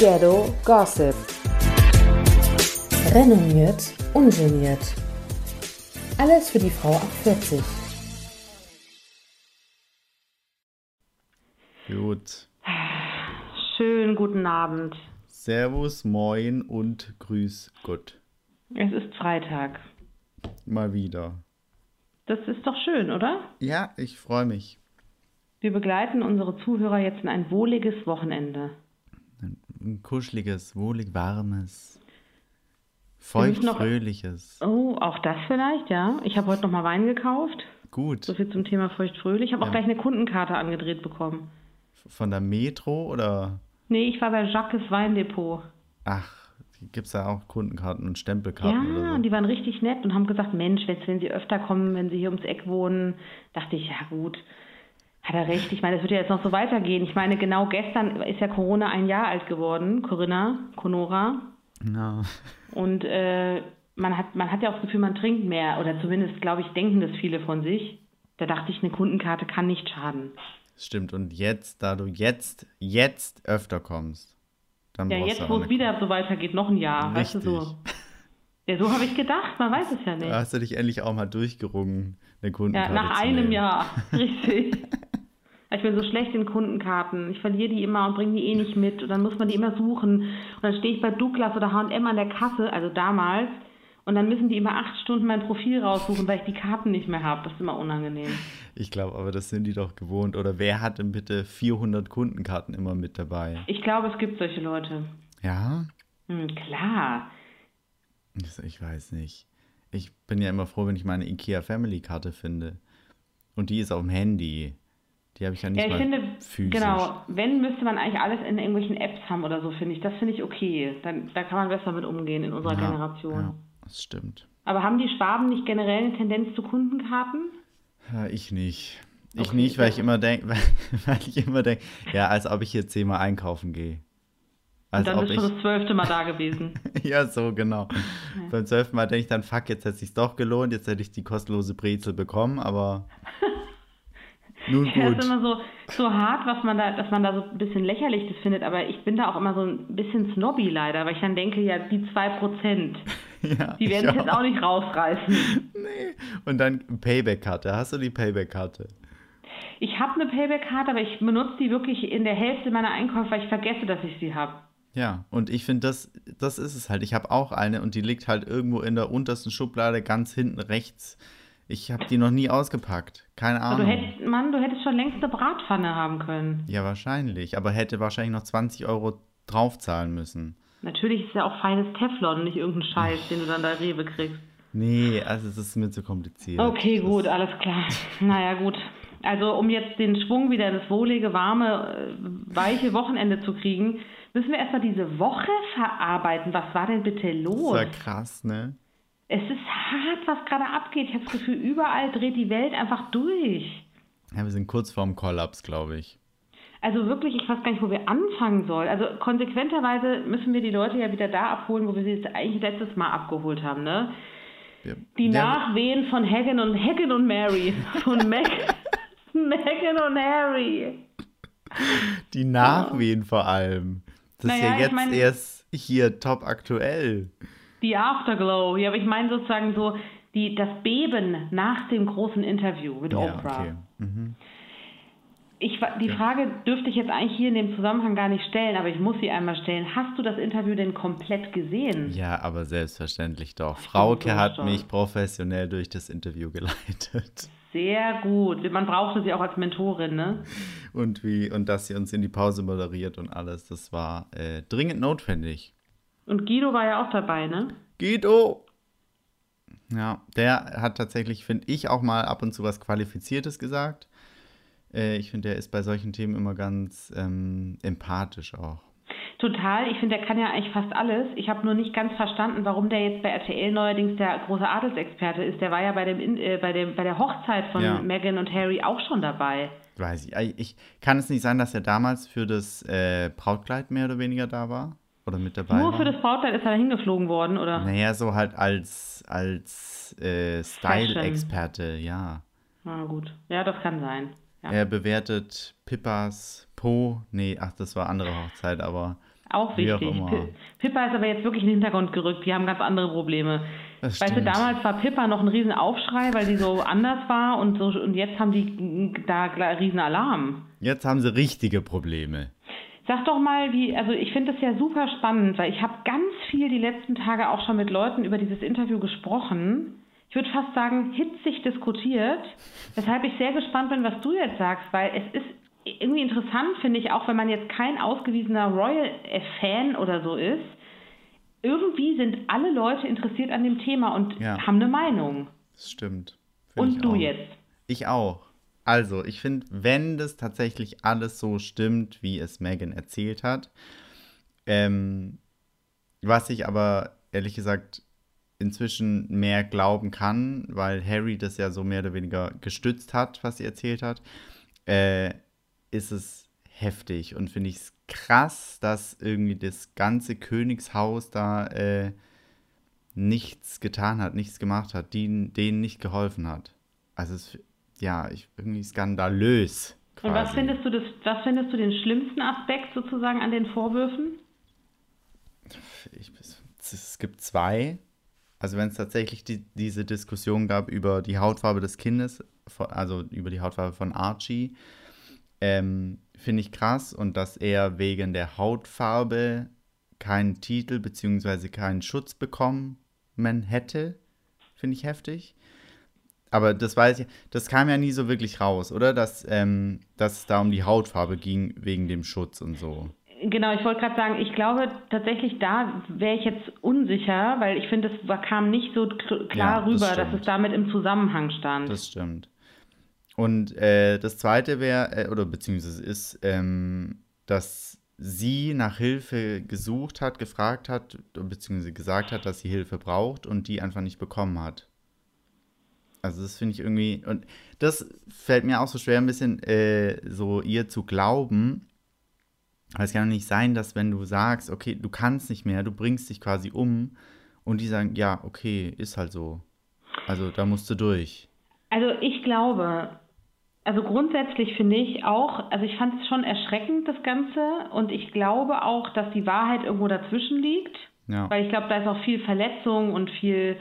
Ghetto Gossip. Renommiert, ungeniert. Alles für die Frau ab 40. Gut. Schönen guten Abend. Servus, moin und grüß Gott. Es ist Freitag. Mal wieder. Das ist doch schön, oder? Ja, ich freue mich. Wir begleiten unsere Zuhörer jetzt in ein wohliges Wochenende. Ein kuscheliges, wohlig warmes, feuchtfröhliches. Oh, auch das vielleicht, ja. Ich habe heute noch mal Wein gekauft. Gut. So viel zum Thema feuchtfröhlich. Ich habe auch Ja. gleich eine Kundenkarte angedreht bekommen. Von der Metro oder? Nee, ich war bei Jacques Weindepot. Ach, gibt es da auch Kundenkarten und Stempelkarten Ja, oder und so? die waren richtig nett und haben gesagt, Mensch, wenn, wenn Sie öfter kommen, wenn Sie hier ums Eck wohnen, dachte ich, ja gut, hat er recht. Ich meine, es wird ja jetzt noch so weitergehen. Ich meine, genau gestern ist ja Corona ein Jahr alt geworden, Corinna, Conora. Ja. Und äh, man, hat, man hat ja auch das Gefühl, man trinkt mehr. Oder zumindest, glaube ich, denken das viele von sich. Da dachte ich, eine Kundenkarte kann nicht schaden. Stimmt. Und jetzt, da du jetzt, jetzt öfter kommst, dann Ja, jetzt, wo es wieder so weitergeht, noch ein Jahr. Weißt du so. Richtig. Ja, so habe ich gedacht. Man weiß es ja nicht. Da hast du dich endlich auch mal durchgerungen, eine Ja, Kundenkarte nach zu einem. Jahr, richtig. Ich bin so schlecht in Kundenkarten. Ich verliere die immer und bringe die eh nicht mit. Und dann muss man die immer suchen. Und dann stehe ich bei Douglas oder H&M an der Kasse, also damals. Und dann müssen die immer acht Stunden mein Profil raussuchen, weil ich die Karten nicht mehr habe. Das ist immer unangenehm. Ich glaube, aber das sind die doch gewohnt. Oder wer hat denn bitte 400 Kundenkarten immer mit dabei? Ich glaube, es gibt solche Leute. Ja? Hm, klar. Ich weiß nicht. Ich bin ja immer froh, wenn ich meine IKEA Family Karte finde. Und die ist auf dem Handy. Die habe ich ja nicht Ja, ich finde, physisch. genau, wenn, müsste man eigentlich alles in irgendwelchen Apps haben oder so, finde ich. Das finde ich okay. Dann, da kann man besser mit umgehen in unserer ja, Generation. Ja, das stimmt. Aber haben die Schwaben nicht generell eine Tendenz zu Kundenkarten? Ja, ich nicht. Ich Okay, nicht, weil ich immer denke, weil, weil ich immer denke, ja, als ob ich hier zehnmal einkaufen gehe. Als Und dann ob bist du das zwölfte Mal da gewesen. ja, so genau. Beim zwölften Mal denke ich dann, fuck, jetzt hätte es sich doch gelohnt, jetzt hätte ich die kostenlose Brezel bekommen, aber nun Ja, gut. ist immer so, so hart, was man da, dass man da so ein bisschen lächerlich das findet, aber ich bin da auch immer so ein bisschen snobby leider, weil ich dann denke, ja, die 2%, ja, die werden ich es jetzt auch nicht rausreißen. Und dann Payback-Karte. Hast du die Payback-Karte? Ich habe eine Payback-Karte, aber ich benutze die wirklich in der Hälfte meiner Einkäufe, weil ich vergesse, dass ich sie habe. Ja, und ich finde, das, das ist es halt. Ich habe auch eine und die liegt halt irgendwo in der untersten Schublade ganz hinten rechts. Ich habe die noch nie ausgepackt. Keine Du Ahnung. hättest, Mann, du hättest schon längst eine Bratpfanne haben können. Ja, wahrscheinlich. Aber hätte wahrscheinlich noch 20 Euro draufzahlen müssen. Natürlich ist ja auch feines Teflon, nicht irgendein Scheiß, den du dann da Rewe kriegst. Nee, also es ist mir zu kompliziert. Okay, Das- gut, alles klar. Naja, gut. Also, um jetzt den Schwung wieder in das wohlige, warme, äh, weiche Wochenende zu kriegen, müssen wir erstmal diese Woche verarbeiten. Was war denn bitte Das los? war krass, ne? Es ist hart, was gerade abgeht. Ich habe das Gefühl, überall dreht die Welt einfach durch. Ja, wir sind kurz vorm Kollaps, glaube ich. Also wirklich, ich weiß gar nicht, wo wir anfangen sollen. Also konsequenterweise müssen wir die Leute ja wieder da abholen, wo wir sie jetzt eigentlich letztes Mal abgeholt haben, ne? Wir, Die ja, Nachwehen von Hagen und Hagen und Mary. Von Meg Megan und Harry. Die Nachwehen vor allem. Das ist Naja, ja ich jetzt mein- erst hier top aktuell. Die Afterglow. Ja, aber ich meine sozusagen so die, das Beben nach dem großen Interview mit Ja, Oprah. okay. Mhm. Ich, die Frage dürfte ich jetzt eigentlich hier in dem Zusammenhang gar nicht stellen, aber ich muss sie einmal stellen. Hast du das Interview denn komplett gesehen? Ja, aber selbstverständlich doch. Frauke so hat stolz. mich professionell durch das Interview geleitet. Sehr gut. Man brauchte sie auch als Mentorin, ne? Und wie, und dass sie uns in die Pause moderiert und alles, das war äh, dringend notwendig. Und Guido war ja auch dabei, ne? Guido! Ja, der hat tatsächlich, finde ich, auch mal ab und zu was Qualifiziertes gesagt. Äh, ich finde, der ist bei solchen Themen immer ganz ähm, empathisch auch. Total. Ich finde, der kann ja eigentlich fast alles. Ich habe nur nicht ganz verstanden, warum der jetzt bei RTL neuerdings der große Adelsexperte ist. Der war ja bei, dem, äh, bei, dem, bei der Hochzeit von Ja. Meghan und Harry auch schon dabei. Weiß ich. Ich kann es nicht sein, dass er damals für das äh, Brautkleid mehr oder weniger da war? Oder mit dabei Nur für das Brautkleid ist er da hingeflogen worden, oder? Naja, so halt als, als äh, Style-Experte, ja. Na gut. Ja, das kann sein. Ja. Er bewertet Pippas Po. Nee, ach, das war andere Hochzeit, aber Auch Wie auch wichtig. Pi- Pippa ist aber jetzt wirklich in den Hintergrund gerückt. Die haben ganz andere Probleme. Das weißt du, damals war Pippa noch ein riesen Aufschrei, weil die so anders war und so und jetzt haben die da riesen Alarm. Jetzt haben sie richtige Probleme. Sag doch mal, wie, also ich finde es ja super spannend, weil ich habe ganz viel die letzten Tage auch schon mit Leuten über dieses Interview gesprochen. Ich würde fast sagen, hitzig diskutiert, weshalb ich sehr gespannt bin, was du jetzt sagst, weil es ist irgendwie interessant, finde ich, auch wenn man jetzt kein ausgewiesener Royal-Fan oder so ist. Irgendwie sind alle Leute interessiert an dem Thema und Ja. haben eine Meinung. Das stimmt. Find Und du auch. jetzt. Ich auch. Also, ich finde, wenn das tatsächlich alles so stimmt, wie es Megan erzählt hat, ähm, was ich aber ehrlich gesagt inzwischen mehr glauben kann, weil Harry das ja so mehr oder weniger gestützt hat, was sie erzählt hat, äh, ist es heftig und finde ich es krass, dass irgendwie das ganze Königshaus da äh, nichts getan hat, nichts gemacht hat, die, denen nicht geholfen hat. Also es, ja, ich, irgendwie skandalös. Und was quasi. findest du das, was findest du den schlimmsten Aspekt sozusagen an den Vorwürfen? ich, es, gibt zwei. Also wenn es tatsächlich die, diese Diskussion gab über die Hautfarbe des Kindes, also über die Hautfarbe von Archie, ähm, finde ich krass und dass er wegen der Hautfarbe keinen Titel bzw. keinen Schutz bekommen hätte, finde ich heftig. Aber das weiß ich, das kam ja nie so wirklich raus, oder? Dass, ähm, dass es da um die Hautfarbe ging wegen dem Schutz und so. Genau, ich wollte gerade sagen, ich glaube tatsächlich, da wäre ich jetzt unsicher, weil ich finde, es kam nicht so kl- klar Ja, das rüber, dass stimmt. es damit im Zusammenhang stand. Das stimmt. Und äh, das zweite wäre, äh, oder beziehungsweise ist, ähm, dass sie nach Hilfe gesucht hat, gefragt hat, beziehungsweise gesagt hat, dass sie Hilfe braucht und die einfach nicht bekommen hat. Also das finde ich irgendwie, und das fällt mir auch so schwer, ein bisschen äh, so ihr zu glauben. Aber es kann doch nicht sein, dass wenn du sagst, okay, du kannst nicht mehr, du bringst dich quasi um und die sagen, ja, okay, ist halt so. Also da musst du durch. Also ich glaube, also grundsätzlich finde ich auch, also ich fand es schon erschreckend, das Ganze, und ich glaube auch, dass die Wahrheit irgendwo dazwischen liegt, Ja. weil ich glaube, da ist auch viel Verletzung und viel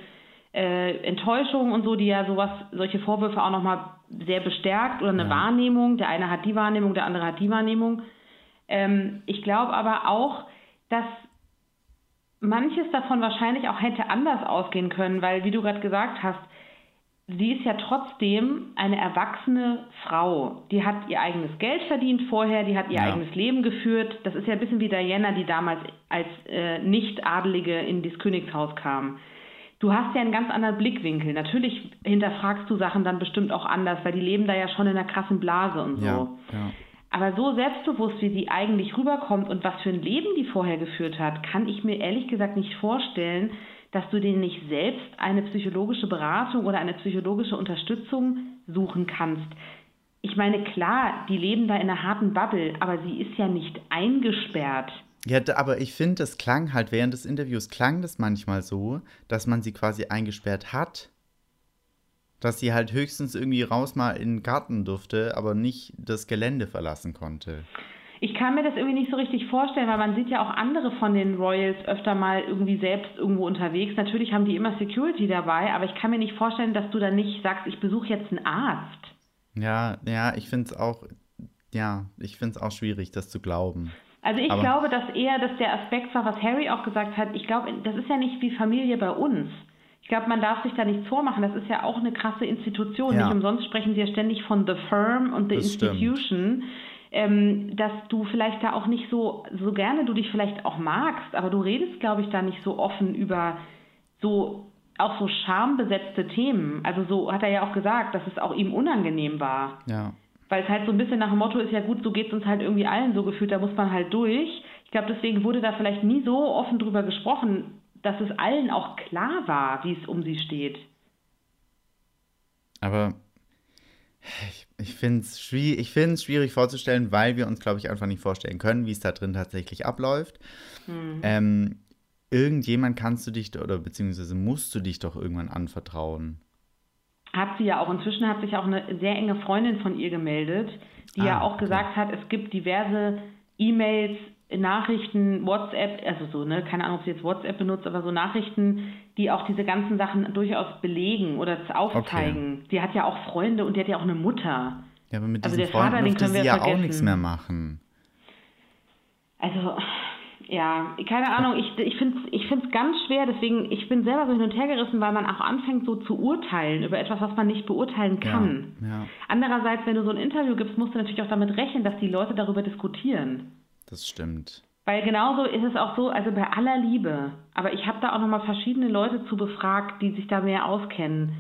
äh, Enttäuschung und so, die ja sowas, solche Vorwürfe auch nochmal sehr bestärkt oder eine Ja. Wahrnehmung. Der eine hat die Wahrnehmung, der andere hat die Wahrnehmung. Ähm, ich glaube aber auch, dass manches davon wahrscheinlich auch hätte anders ausgehen können, weil, wie du gerade gesagt hast, sie ist ja trotzdem eine erwachsene Frau. Die hat ihr eigenes Geld verdient vorher, die hat ihr Ja. eigenes Leben geführt. Das ist ja ein bisschen wie Diana, die damals als äh, Nicht-Adelige in das Königshaus kam. Du hast ja einen ganz anderen Blickwinkel. Natürlich hinterfragst du Sachen dann bestimmt auch anders, weil die leben da ja schon in einer krassen Blase und so. Ja, ja. Aber so selbstbewusst, wie sie eigentlich rüberkommt und was für ein Leben die vorher geführt hat, kann ich mir ehrlich gesagt nicht vorstellen, dass du denen nicht selbst eine psychologische Beratung oder eine psychologische Unterstützung suchen kannst. Ich meine, klar, die leben da in einer harten Bubble, aber sie ist ja nicht eingesperrt. Ja, da- aber ich finde, das klang halt während des Interviews, klang das manchmal so, dass man sie quasi eingesperrt hat. Dass sie halt höchstens irgendwie raus mal in den Garten durfte, aber nicht das Gelände verlassen konnte. Ich kann mir das irgendwie nicht so richtig vorstellen, weil man sieht ja auch andere von den Royals öfter mal irgendwie selbst irgendwo unterwegs. Natürlich haben die immer Security dabei, aber ich kann mir nicht vorstellen, dass du dann nicht sagst, ich besuche jetzt einen Arzt. Ja, ja, ich finde es auch, ja, ich finde es auch schwierig, das zu glauben. Also ich Aber- glaube, dass eher dass der Aspekt war, was Harry auch gesagt hat. Ich glaube, das ist ja nicht wie Familie bei uns. Ich glaube, man darf sich da nichts vormachen. Das ist ja auch eine krasse Institution. Ja. Nicht umsonst sprechen sie ja ständig von the firm und the Das institution. Ähm, dass du vielleicht da auch nicht so, so gerne du dich vielleicht auch magst, aber du redest, glaube ich, da nicht so offen über so auch so schambesetzte Themen. Also so hat er ja auch gesagt, dass es auch ihm unangenehm war. Ja. Weil es halt so ein bisschen nach dem Motto ist, ja gut, so geht es uns halt irgendwie allen so gefühlt, da muss man halt durch. Ich glaube, deswegen wurde da vielleicht nie so offen drüber gesprochen, dass es allen auch klar war, wie es um sie steht. Aber ich, ich finde es schwierig, ich find's schwierig vorzustellen, weil wir uns, glaube ich, einfach nicht vorstellen können, wie es da drin tatsächlich abläuft. Ähm, irgendjemand kannst du dich, oder beziehungsweise musst du dich doch irgendwann anvertrauen. Hat sie ja auch. Inzwischen hat sich auch eine sehr enge Freundin von ihr gemeldet, die ja Ah, auch okay. gesagt hat, es gibt diverse E-Mails Nachrichten, WhatsApp, also so, ne, keine Ahnung, ob sie jetzt WhatsApp benutzt, aber so Nachrichten, die auch diese ganzen Sachen durchaus belegen oder aufzeigen. Okay. Die hat ja auch Freunde und die hat ja auch eine Mutter. Ja, aber mit also diesen Freunden Vater, durfte sie ja vergessen. auch nichts mehr machen. Also, ja, keine Ahnung, ich, ich finde es ich find's ganz schwer, deswegen, ich bin selber so hin und her gerissen, weil man auch anfängt so zu urteilen über etwas, was man nicht beurteilen kann. Ja, ja. Andererseits, wenn du so ein Interview gibst, musst du natürlich auch damit rechnen, dass die Leute darüber diskutieren. Das stimmt. Weil genauso ist es auch so, also bei aller Liebe, aber ich habe da auch nochmal verschiedene Leute zu befragt, die sich da mehr auskennen.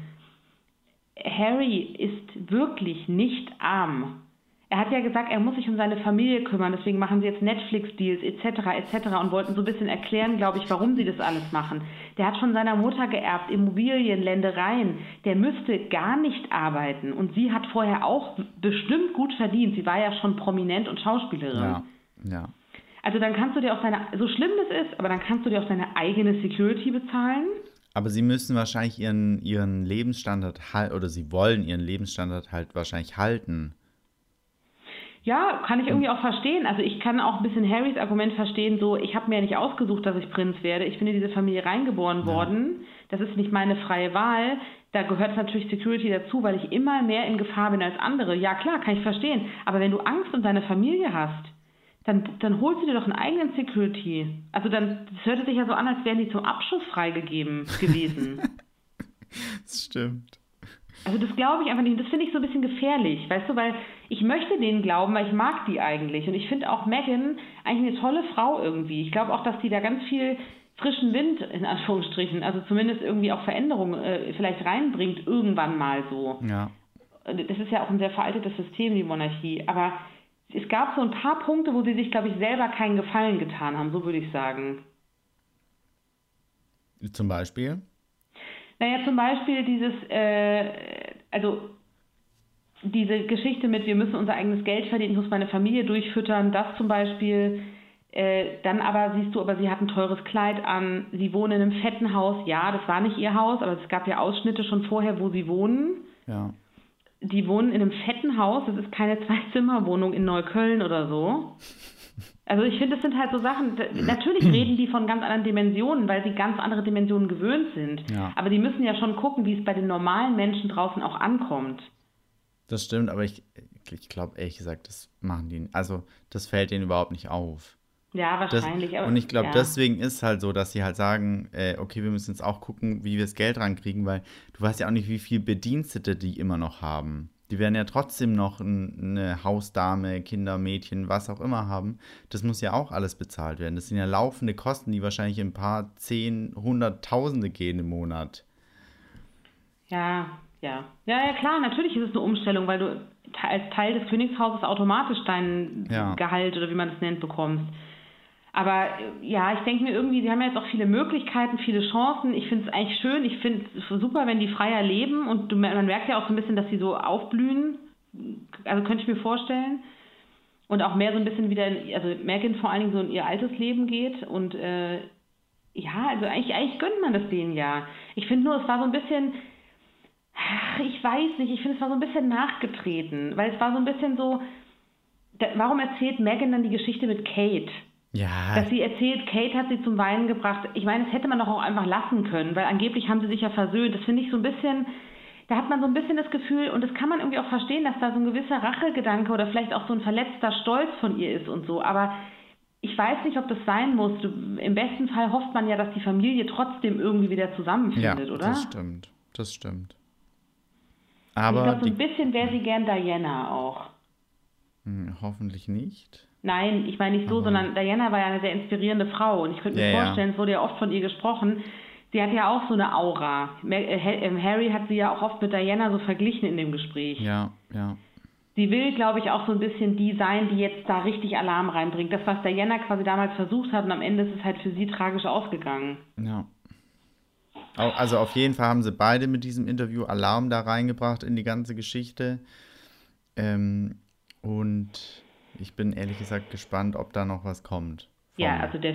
Harry ist wirklich nicht arm. Er hat ja gesagt, er muss sich um seine Familie kümmern, deswegen machen sie jetzt Netflix-Deals etc. etc. und wollten so ein bisschen erklären, glaube ich, warum sie das alles machen. Der hat von seiner Mutter geerbt, Immobilien, Ländereien. Der müsste gar nicht arbeiten und sie hat vorher auch bestimmt gut verdient. Sie war ja schon prominent und Schauspielerin. Ja, ja. Also dann kannst du dir auch deine, so schlimm das ist, aber dann kannst du dir auch deine eigene Security bezahlen. Aber sie müssen wahrscheinlich ihren, ihren Lebensstandard halten, oder sie wollen ihren Lebensstandard halt wahrscheinlich halten. Ja, kann ich irgendwie auch verstehen. Also ich kann auch ein bisschen Harrys Argument verstehen, so ich habe mir ja nicht ausgesucht, dass ich Prinz werde. Ich bin in diese Familie reingeboren ja. worden. Das ist nicht meine freie Wahl. Da gehört natürlich Security dazu, weil ich immer mehr in Gefahr bin als andere. Ja klar, kann ich verstehen. Aber wenn du Angst um deine Familie hast, dann, dann holst du dir doch einen eigenen Security. Also dann, das hörte sich ja so an, als wären die zum Abschuss freigegeben gewesen. das stimmt. Also das glaube ich einfach nicht. Das finde ich so ein bisschen gefährlich, weißt du, weil ich möchte denen glauben, weil ich mag die eigentlich. Und ich finde auch Megan eigentlich eine tolle Frau irgendwie. Ich glaube auch, dass die da ganz viel frischen Wind, in Anführungsstrichen, also zumindest irgendwie auch Veränderungen äh, vielleicht reinbringt, irgendwann mal so. Ja. Das ist ja auch ein sehr veraltetes System, die Monarchie. Aber es gab so ein paar Punkte, wo sie sich, glaube ich, selber keinen Gefallen getan haben, so würde ich sagen. Zum Beispiel? Naja, zum Beispiel dieses, äh, also diese Geschichte mit, wir müssen unser eigenes Geld verdienen, ich muss meine Familie durchfüttern, das zum Beispiel. Äh, dann aber siehst du, aber sie hat ein teures Kleid an, sie wohnen in einem fetten Haus. Ja, das war nicht ihr Haus, aber es gab ja Ausschnitte schon vorher, wo sie wohnen. Ja. Die wohnen in einem fetten Haus, das ist keine Zwei-Zimmer-Wohnung in Neukölln oder so. Also ich finde, das sind halt so Sachen, natürlich reden die von ganz anderen Dimensionen, weil sie ganz andere Dimensionen gewöhnt sind. Ja. Aber die müssen ja schon gucken, wie es bei den normalen Menschen draußen auch ankommt. Das stimmt, aber ich, ich glaube ehrlich gesagt, das machen die, also das fällt denen überhaupt nicht auf. Ja, wahrscheinlich. Das, und ich glaube, ja. deswegen ist halt so, dass sie halt sagen, äh, okay, wir müssen jetzt auch gucken, wie wir das Geld rankriegen, weil du weißt ja auch nicht, wie viele Bedienstete die immer noch haben. Die werden ja trotzdem noch eine Hausdame, Kinder, Mädchen, was auch immer haben. Das muss ja auch alles bezahlt werden. Das sind ja laufende Kosten, die wahrscheinlich ein paar zehn, hunderttausende gehen im Monat. Ja, ja. Ja, ja, klar, natürlich ist es eine Umstellung, weil du als Teil des Königshauses automatisch dein ja. Gehalt oder wie man es nennt bekommst. Aber ja, ich denke mir irgendwie, sie haben ja jetzt auch viele Möglichkeiten, viele Chancen. Ich finde es eigentlich schön. Ich finde es super, wenn die freier leben und man merkt ja auch so ein bisschen, dass sie so aufblühen. Also könnte ich mir vorstellen. Und auch mehr so ein bisschen wieder, also Megan vor allen Dingen so in ihr altes Leben geht. Und äh, ja, also eigentlich, eigentlich gönnt man das denen ja. Ich finde nur, es war so ein bisschen, ach, ich weiß nicht, ich finde, es war so ein bisschen nachgetreten. Weil es war so ein bisschen so, da, warum erzählt Megan dann die Geschichte mit Kate? Ja. Dass sie erzählt, Kate hat sie zum Weinen gebracht. Ich meine, das hätte man doch auch einfach lassen können, weil angeblich haben sie sich ja versöhnt. Das finde ich so ein bisschen, da hat man so ein bisschen das Gefühl, und das kann man irgendwie auch verstehen, dass da so ein gewisser Rachegedanke oder vielleicht auch so ein verletzter Stolz von ihr ist und so. Aber ich weiß nicht, ob das sein muss. Du, Im besten Fall hofft man ja, dass die Familie trotzdem irgendwie wieder zusammenfindet, ja, oder? Das stimmt. Das stimmt. Aber ich glaube, so ein bisschen wäre sie gern Diana auch. Hm, hoffentlich nicht. Nein, ich meine nicht so, mhm. sondern Diana war ja eine sehr inspirierende Frau und ich könnte mir ja, vorstellen, ja. es wurde ja oft von ihr gesprochen, sie hat ja auch so eine Aura. Äh, ähm, Harry hat sie ja auch oft mit Diana so verglichen in dem Gespräch. Ja, ja. Sie will, glaube ich, auch so ein bisschen die sein, die jetzt da richtig Alarm reinbringt. Das, was Diana quasi damals versucht hat und am Ende ist es halt für sie tragisch ausgegangen. Ja. Also auf jeden Fall haben sie beide mit diesem Interview Alarm da reingebracht in die ganze Geschichte. Ähm, und ich bin ehrlich gesagt gespannt, ob da noch was kommt. Ja, also der,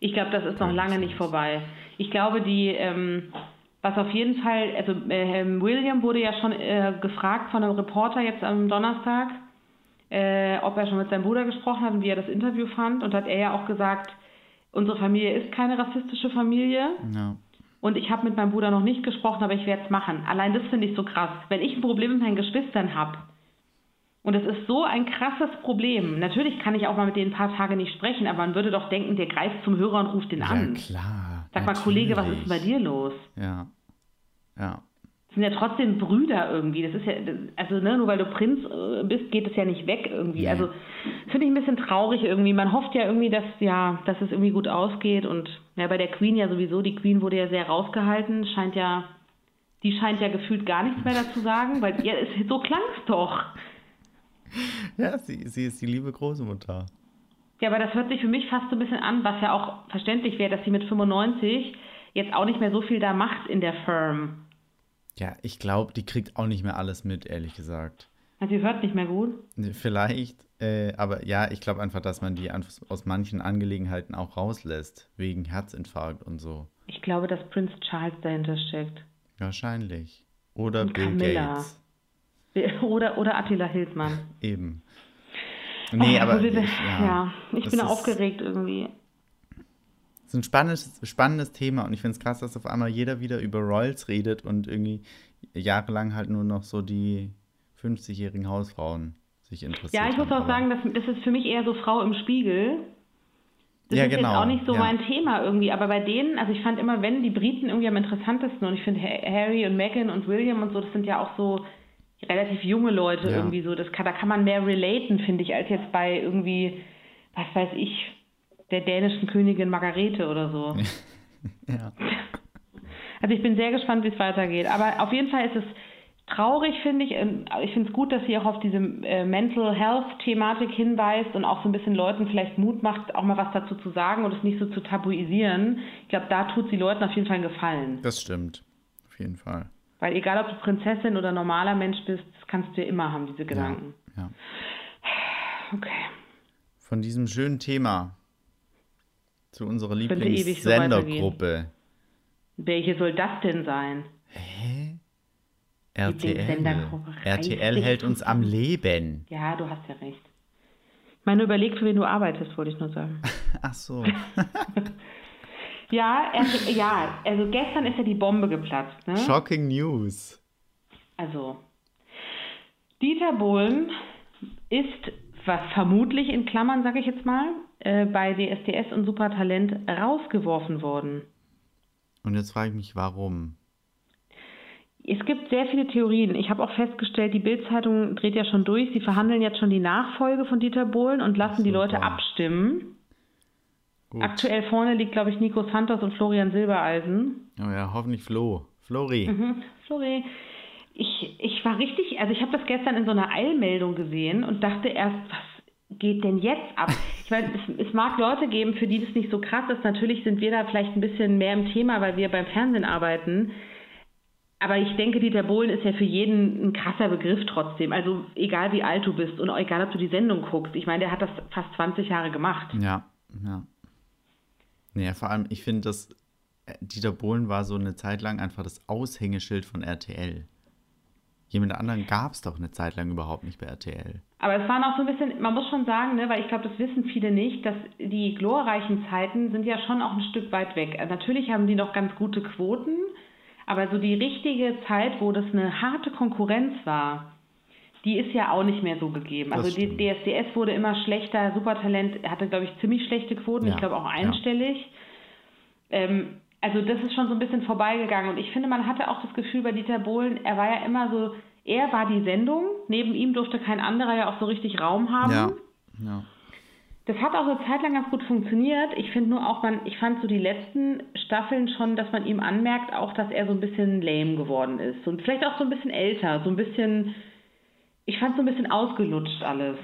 ich glaube, das ist noch lange nicht vorbei. Ich glaube, die, ähm, was auf jeden Fall, also äh, William wurde ja schon äh, gefragt von einem Reporter jetzt am Donnerstag, äh, ob er schon mit seinem Bruder gesprochen hat und wie er das Interview fand. Und hat er ja auch gesagt, unsere Familie ist keine rassistische Familie. Ja. Und ich habe mit meinem Bruder noch nicht gesprochen, aber ich werde es machen. Allein das finde ich so krass. Wenn ich ein Problem mit meinen Geschwistern habe, und es ist so ein krasses Problem. Natürlich kann ich auch mal mit denen ein paar Tage nicht sprechen, aber man würde doch denken, der greift zum Hörer und ruft den an. Ja, klar. Sag mal, Kollege, was ist denn bei dir los? Ja. Ja. Das sind ja trotzdem Brüder irgendwie. Das ist ja, also ne, nur weil du Prinz äh, bist, geht es ja nicht weg irgendwie. Nee. Also finde ich ein bisschen traurig irgendwie. Man hofft ja irgendwie, dass ja, dass es irgendwie gut ausgeht und ja, bei der Queen ja sowieso. Die Queen wurde ja sehr rausgehalten. Scheint ja, die scheint ja gefühlt gar nichts mehr dazu sagen, weil ja, es, so klang es doch. Ja, sie, sie ist die liebe Großmutter. Ja, aber das hört sich für mich fast so ein bisschen an, was ja auch verständlich wäre, dass sie mit 95 jetzt auch nicht mehr so viel da macht in der Firm. Ja, ich glaube, die kriegt auch nicht mehr alles mit, ehrlich gesagt. Also sie hört nicht mehr gut. Vielleicht, äh, aber ja, ich glaube einfach, dass man die aus, manchen Angelegenheiten auch rauslässt, wegen Herzinfarkt und so. Ich glaube, dass Prince Charles dahinter steckt. Wahrscheinlich. Oder Und Bill Camilla. Gates. Oder, oder Attila Hildmann. Eben. Nee, Oh, aber ich, ja, ja, ich bin ist- aufgeregt irgendwie. Es ist ein spannendes, spannendes Thema und ich finde es krass, dass auf einmal jeder wieder über Royals redet und irgendwie jahrelang halt nur noch so die 50-jährigen Hausfrauen sich interessieren. Ja, ich muss auch sagen, das, das ist für mich eher so Frau im Spiegel. Das Ja, ist genau, jetzt auch nicht so ja. mein Thema irgendwie, aber bei denen, also ich fand immer, wenn die Briten irgendwie am interessantesten und ich finde Ha- Harry und Meghan und William und so, das sind ja auch so relativ junge Leute Ja. irgendwie so. Das kann, da kann man mehr relaten, finde ich, als jetzt bei irgendwie, was weiß ich, der dänischen Königin Margarete oder so. Ja. Also ich bin sehr gespannt, wie es weitergeht. Aber auf jeden Fall ist es traurig, finde ich. Ähm, Ich finde es gut, dass sie auch auf diese äh, Mental Health-Thematik hinweist und auch so ein bisschen Leuten vielleicht Mut macht, auch mal was dazu zu sagen und es nicht so zu tabuisieren. Ich glaube, da tut sie Leuten auf jeden Fall einen Gefallen. Das stimmt. Auf jeden Fall. Weil egal, ob du Prinzessin oder normaler Mensch bist, das kannst du ja immer haben, diese Gedanken. Ja, ja. Okay. Von diesem schönen Thema zu unserer ewig so Lieblingssendergruppe. Welche soll das denn sein? RTL. Lieblingssendergruppe. RTL Reiß hält uns am Leben. Ja, du hast ja recht. Meine überlegt, für wen du arbeitest, wollte ich nur sagen. Ach so. Ja, er, ja, also gestern ist ja die Bombe geplatzt. Ne? Shocking News. Also, Dieter Bohlen ist, was vermutlich in Klammern, sage ich jetzt mal, äh, bei DSDS und Supertalent rausgeworfen worden. Und jetzt frage ich mich, warum? Es gibt sehr viele Theorien. Ich habe auch festgestellt, die Bild-Zeitung dreht ja schon durch. Sie verhandeln jetzt schon die Nachfolge von Dieter Bohlen und lassen die Leute Super. abstimmen. Gut. Aktuell vorne liegt, glaube ich, Nico Santos und Florian Silbereisen. Oh ja, hoffentlich Flo. Flori. Mhm, sorry. Ich, ich war richtig, also ich habe das gestern in so einer Eilmeldung gesehen und dachte erst, was geht denn jetzt ab? Ich meine, es, es mag Leute geben, für die das nicht so krass ist. Natürlich sind wir da vielleicht ein bisschen mehr im Thema, weil wir beim Fernsehen arbeiten. Aber ich denke, Dieter Bohlen ist ja für jeden ein krasser Begriff trotzdem. Also egal wie alt du bist und egal, ob du die Sendung guckst. Ich meine, der hat das fast 20 Jahre gemacht. Ja, ja. Naja, vor allem, ich finde, dass äh, Dieter Bohlen war so eine Zeit lang einfach das Aushängeschild von RTL. Jemand anderen gab es doch eine Zeit lang überhaupt nicht bei RTL. Aber es waren auch so ein bisschen, man muss schon sagen, ne, weil ich glaube, das wissen viele nicht, dass die glorreichen Zeiten sind ja schon auch ein Stück weit weg. Also natürlich haben die noch ganz gute Quoten, aber so die richtige Zeit, wo das eine harte Konkurrenz war, die ist ja auch nicht mehr so gegeben. Also die. DSDS wurde immer schlechter, Supertalent hatte, glaube ich, ziemlich schlechte Quoten, Ja, ich glaube auch ja. einstellig. Ähm, also das ist schon so ein bisschen vorbeigegangen und ich finde, man hatte auch das Gefühl bei Dieter Bohlen, er war ja immer so, er war die Sendung, neben ihm durfte kein anderer ja auch so richtig Raum haben. Ja, ja. Das hat auch eine Zeit lang ganz gut funktioniert. Ich finde nur auch, man, ich fand so die letzten Staffeln schon, dass man ihm anmerkt, auch, dass er so ein bisschen lame geworden ist. Und vielleicht auch so ein bisschen älter, so ein bisschen, ich fand so ein bisschen ausgelutscht alles.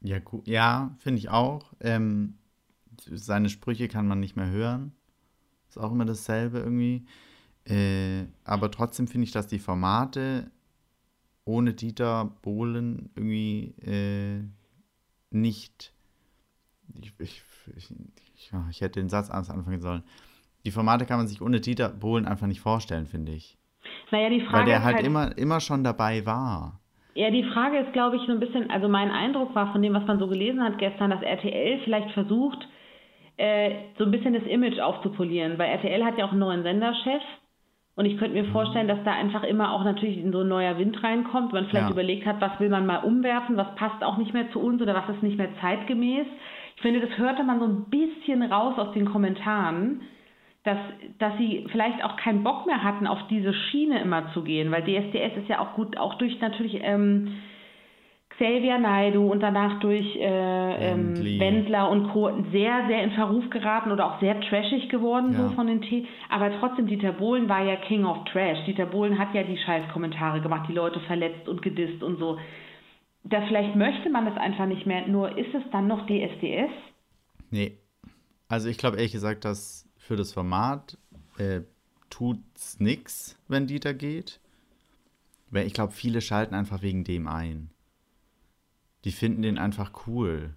Ja, gut. Ja, finde ich auch. Ähm, seine Sprüche kann man nicht mehr hören. Ist auch immer dasselbe irgendwie. Äh, aber trotzdem finde ich, dass die Formate ohne Dieter Bohlen irgendwie äh, nicht. Ich, ich, ich, ich, hätte den Satz anders anfangen sollen. Die Formate kann man sich ohne Dieter Bohlen einfach nicht vorstellen, finde ich. Naja, die Frage Weil der ist halt immer, immer schon dabei war. Ja, die Frage ist, glaube ich, so ein bisschen, also mein Eindruck war von dem, was man so gelesen hat gestern, dass RTL vielleicht versucht, äh, so ein bisschen das Image aufzupolieren, weil RTL hat ja auch einen neuen Senderchef. Und ich könnte mir vorstellen, dass da einfach immer auch natürlich so ein neuer Wind reinkommt, man vielleicht Ja. überlegt hat, was will man mal umwerfen, was passt auch nicht mehr zu uns oder was ist nicht mehr zeitgemäß. Ich finde, das hörte man so ein bisschen raus aus den Kommentaren, dass, dass sie vielleicht auch keinen Bock mehr hatten, auf diese Schiene immer zu gehen, weil DSDS ist ja auch gut, auch durch natürlich ähm, Xavier Naidu und danach durch äh, ähm. Wendler und Co. sehr, sehr in Verruf geraten oder auch sehr trashig geworden, Ja. so von den T. Aber trotzdem, Dieter Bohlen war ja King of Trash. Dieter Bohlen hat ja die Scheißkommentare gemacht, die Leute verletzt und gedisst und so. Da vielleicht möchte man das einfach nicht mehr, nur ist es dann noch DSDS? Nee. Also ich glaube ehrlich gesagt, dass für das Format äh, tut's nix, wenn Dieter geht. Weil ich glaube, viele schalten einfach wegen dem ein. Die finden den einfach cool.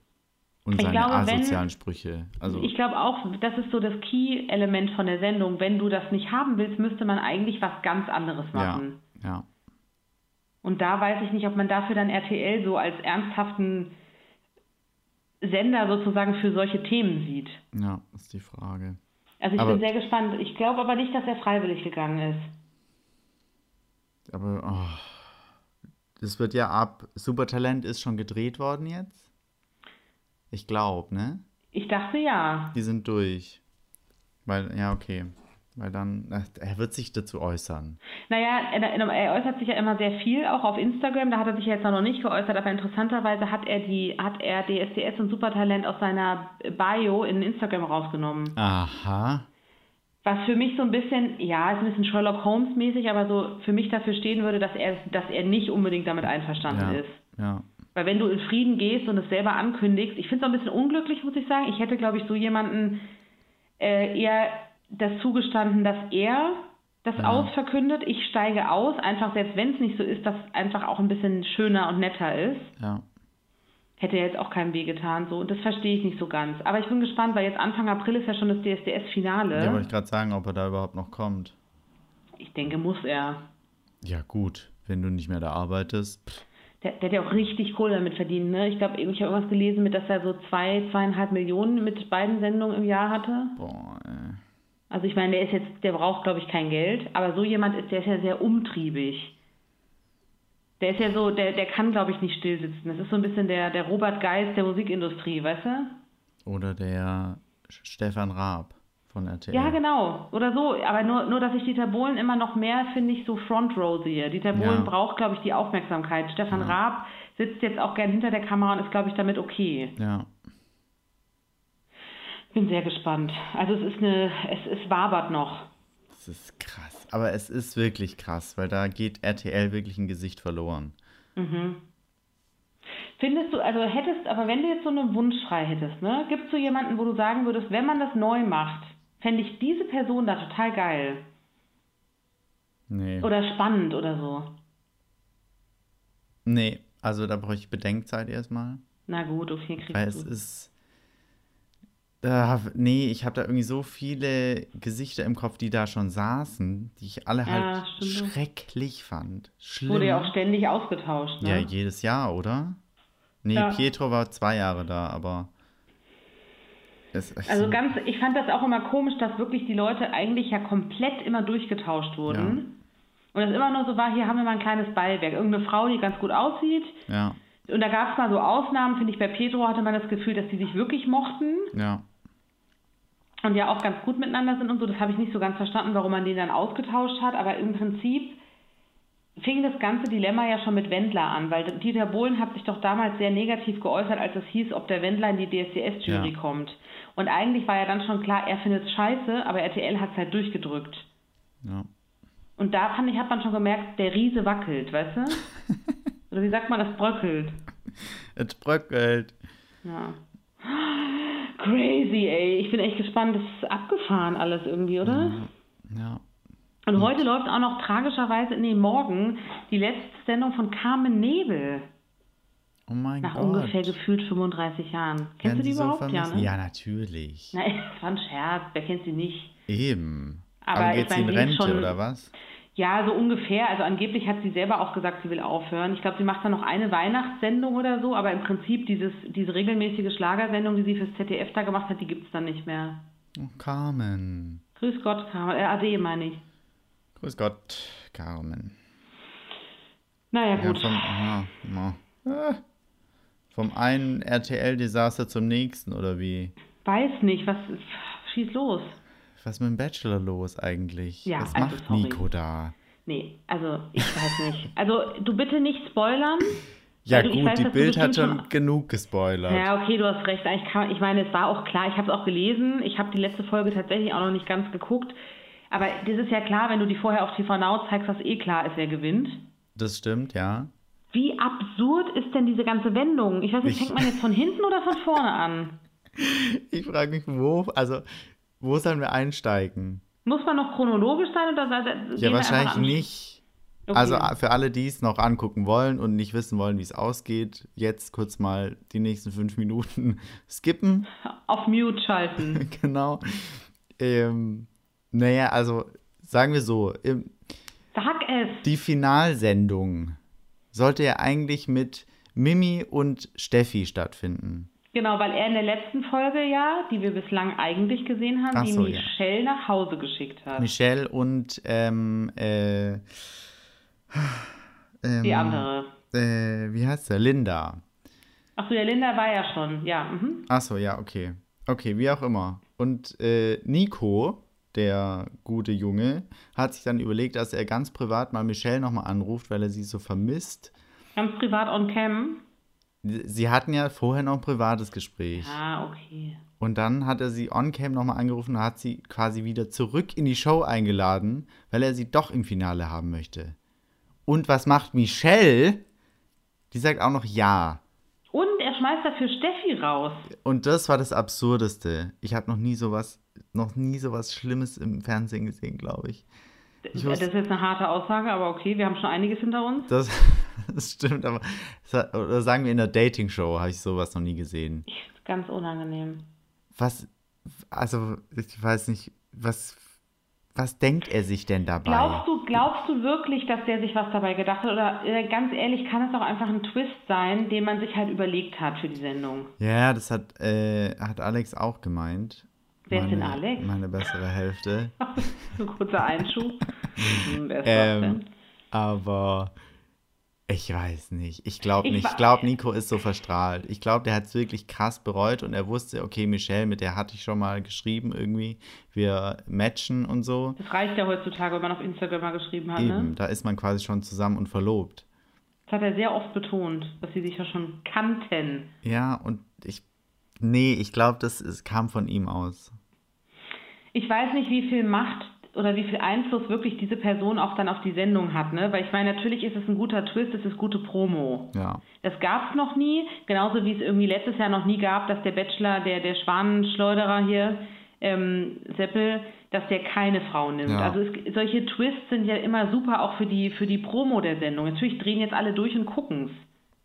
Und seine glaube, wenn- asozialen Sprüche. Also, Ich glaube auch, das ist so das Key-Element von der Sendung. Wenn du das nicht haben willst, müsste man eigentlich was ganz anderes ja, machen. ja. Und da weiß ich nicht, ob man dafür dann RTL so als ernsthaften Sender sozusagen für solche Themen sieht. Ja, ist die Frage. Also ich Aber- bin sehr gespannt. Ich glaube aber nicht, dass er freiwillig gegangen ist. Aber, oh. Das wird ja ab. Supertalent ist schon gedreht worden jetzt? Ich glaube, ne? Ich dachte ja. Die sind durch. Weil, ja, okay. Weil dann, er wird sich dazu äußern. Naja, er, er äußert sich ja immer sehr viel, auch auf Instagram. Da hat er sich ja jetzt noch nicht geäußert, aber interessanterweise hat er die, hat er DSDS und Supertalent aus seiner Bio in Instagram rausgenommen. Aha. Was für mich so ein bisschen, ja, ist ein bisschen Sherlock Holmes mäßig, aber so für mich dafür stehen würde, dass er, dass er nicht unbedingt damit einverstanden Ja. ist. Ja. Weil wenn du in Frieden gehst und es selber ankündigst, ich finde es auch ein bisschen unglücklich, muss ich sagen. Ich hätte, glaube ich, so jemanden äh, eher das zugestanden, dass er das Ja. ausverkündet. Ich steige aus, einfach selbst wenn es nicht so ist, dass es einfach auch ein bisschen schöner und netter ist. Ja. Hätte jetzt auch keinem wehgetan, so. Und das verstehe ich nicht so ganz. Aber ich bin gespannt, weil jetzt Anfang April ist ja schon das DSDS-Finale. Ja, wollte ich gerade sagen, ob er da überhaupt noch kommt. ich denke, muss er. Ja, gut. Wenn du nicht mehr da arbeitest. Pff, Der, der hat ja auch richtig Kohle damit verdient, ne? Ich glaube, ich habe irgendwas gelesen, mit, dass er so zwei, zweieinhalb Millionen mit beiden Sendungen im Jahr hatte. boah, ey. Also ich meine, der ist jetzt, der braucht, glaube ich, kein Geld, aber so jemand ist, der ist ja sehr umtriebig. Der ist ja so, der, der kann, glaube ich, nicht still sitzen. Das ist so ein bisschen der, der Robert Geist der Musikindustrie, weißt du? Oder der Stefan Raab von RTL. Ja, genau. Oder so. Aber nur, nur dass ich Dieter Bohlen immer noch mehr, finde ich, so Front Row sehe. Dieter Bohlen Ja. braucht, glaube ich, die Aufmerksamkeit. Stefan Raab sitzt jetzt auch gern hinter der Kamera und ist, glaube ich, damit okay. Ja. Bin sehr gespannt. Also es ist eine, es, es wabert noch. Das ist krass. Aber es ist wirklich krass, weil da geht RTL wirklich ein Gesicht verloren. Findest du, also hättest, aber wenn du jetzt so eine Wunschfrei hättest, ne, gibt es so jemanden, wo du sagen würdest, wenn man das neu macht, fände ich diese Person da total geil Nee. oder spannend oder so. Nee, also da brauche ich Bedenkzeit erstmal. Na gut, okay, kriegst Weil du. es ist. Äh, nee, ich habe da irgendwie so viele Gesichter im Kopf, die da schon saßen, die ich alle Ja, halt stimmt. schrecklich fand. Schlimm. Wurde ja auch ständig ausgetauscht, ne? Ja, jedes Jahr, oder? Nee, Ja. Pietro war zwei Jahre da, aber. Es, es, Also ganz, ich fand das auch immer komisch, dass wirklich die Leute eigentlich ja komplett immer durchgetauscht wurden. Und das immer nur so war, hier haben wir mal ein kleines Beiwerk. Irgendeine Frau, die ganz gut aussieht. Ja, Und da gab es mal so Ausnahmen, finde ich, bei Pedro hatte man das Gefühl, dass die sich wirklich mochten ja. und ja auch ganz gut miteinander sind und so. Das habe ich nicht so ganz verstanden, warum man den dann ausgetauscht hat. Aber im Prinzip fing das ganze Dilemma ja schon mit Wendler an, weil Dieter Bohlen hat sich doch damals sehr negativ geäußert, als es hieß, ob der Wendler in die DSDS-Jury Ja. kommt. Und eigentlich war ja dann schon klar, er findet es scheiße, aber RTL hat es halt durchgedrückt. ja. Und da fand ich, hat man schon gemerkt, der Riese wackelt, weißt du? Oder wie sagt man, das bröckelt. Es bröckelt. Ja. Crazy, ey. Ich bin echt gespannt. Das ist abgefahren alles irgendwie, oder? Ja. Und heute läuft auch noch tragischerweise, nee, morgen, die letzte Sendung von Carmen Nebel. Oh mein Nach Gott. ungefähr gefühlt 35 Jahren. Kennst Werden du die so überhaupt? ja, ne? Ja, natürlich. Nein, das war ein Scherz. Wer kennt sie nicht? Eben. Aber Aber ich geht sie in Rente schon- oder was? Ja, so ungefähr. Also angeblich hat sie selber auch gesagt, sie will aufhören. Ich glaube, sie macht dann noch eine Weihnachtssendung oder so, aber im Prinzip dieses, diese regelmäßige Schlagersendung, die sie fürs ZDF da gemacht hat, die gibt es dann nicht mehr. Oh, Carmen. Grüß Gott, Carmen. Äh, Ade, meine ich. Grüß Gott, Carmen. Naja, Ja, gut. vom, ja, ja. Äh, vom einen RTL-Desaster zum nächsten, oder wie? Weiß nicht, was. Schieß los. Was ist mit dem Bachelor los eigentlich? Ja, Was also macht sorry. Nico da? Nee, also ich weiß nicht. Also du bitte nicht spoilern. Ja Also, gut, weiß, die dass Bild hat schon schon- genug gespoilert. Ja, okay, du hast recht. Ich, kann, ich meine, es war auch klar, ich habe es auch gelesen. Ich habe die letzte Folge tatsächlich auch noch nicht ganz geguckt. Aber das ist ja klar, wenn du die vorher auf TV Now zeigst, was eh klar ist, wer gewinnt. Das stimmt, ja. Wie absurd ist denn diese ganze Wendung? Ich weiß nicht, Ich- fängt man jetzt von hinten oder von vorne an? Ich frage mich, wo, also, wo sollen wir einsteigen? Muss man noch chronologisch sein oder Ja, wahrscheinlich nicht. Okay. Also für alle, die es noch angucken wollen und nicht wissen wollen, wie es ausgeht, jetzt kurz mal die nächsten fünf Minuten skippen. Auf Mute schalten. genau. Ähm, naja, also sagen wir so, im, Sag es. die Finalsendung sollte ja eigentlich mit Mimi und Steffi stattfinden. Genau, weil er in der letzten Folge ja, die wir bislang eigentlich gesehen haben, Ach die so, ja. Michelle nach Hause geschickt hat. Michelle und ähm, äh, ähm, die andere. Äh, wie heißt der? Linda. Achso, ja, Linda war ja schon, ja. Mhm. Achso, ja, okay. Okay, wie auch immer. Und äh, Nico, der gute Junge, hat sich dann überlegt, dass er ganz privat mal Michelle nochmal anruft, weil er sie so vermisst. Ganz privat on cam. Sie hatten ja vorher noch ein privates Gespräch. Ah, okay. Und dann hat er sie on-cam nochmal angerufen und hat sie quasi wieder zurück in die Show eingeladen, weil er sie doch im Finale haben möchte. Und was macht Michelle? Die sagt auch noch ja. Und er schmeißt dafür Steffi raus. Und das war das Absurdeste. Ich habe noch nie sowas, noch nie sowas Schlimmes im Fernsehen gesehen, glaube ich. Ich das ist jetzt eine harte Aussage, aber okay, wir haben schon einiges hinter uns. Das, das stimmt, aber hat- oder sagen wir in der Dating-Show habe ich sowas noch nie gesehen. Ganz unangenehm. Was, also ich weiß nicht, was, was denkt er sich denn dabei? Glaubst du, glaubst du wirklich, dass der sich was dabei gedacht hat? Oder äh, ganz ehrlich, kann es auch einfach ein Twist sein, den man sich halt überlegt hat für die Sendung? Ja, das hat, äh, hat Alex auch gemeint. Wer ist denn Alex? Meine bessere Hälfte. so ein kurzer Einschub. Hm, ähm, aber ich weiß nicht. Ich glaube Ich nicht. Ich glaube, Nico ist so verstrahlt. Ich glaube, der hat es wirklich krass bereut und er wusste, okay, Michelle, mit der hatte ich schon mal geschrieben irgendwie. Wir matchen und so. Das reicht ja heutzutage, wenn man auf Instagram mal geschrieben hat, Eben, ne? da ist man quasi schon zusammen und verlobt. Das hat er sehr oft betont, dass sie sich ja schon kannten. Ja, und ich. Nee, ich glaube, das ist, kam von ihm aus. Ich weiß nicht, wie viel Macht oder wie viel Einfluss wirklich diese Person auch dann auf die Sendung hat, ne? Weil ich meine, natürlich ist es ein guter Twist, es ist gute Promo. Ja. Das gab es noch nie, genauso wie es irgendwie letztes Jahr noch nie gab, dass der Bachelor, der, der Schwanenschleuderer hier, ähm, Seppel, dass der keine Frau nimmt. Ja. Also es, solche Twists sind ja immer super auch für die, für die Promo der Sendung. Natürlich drehen jetzt alle durch und gucken's.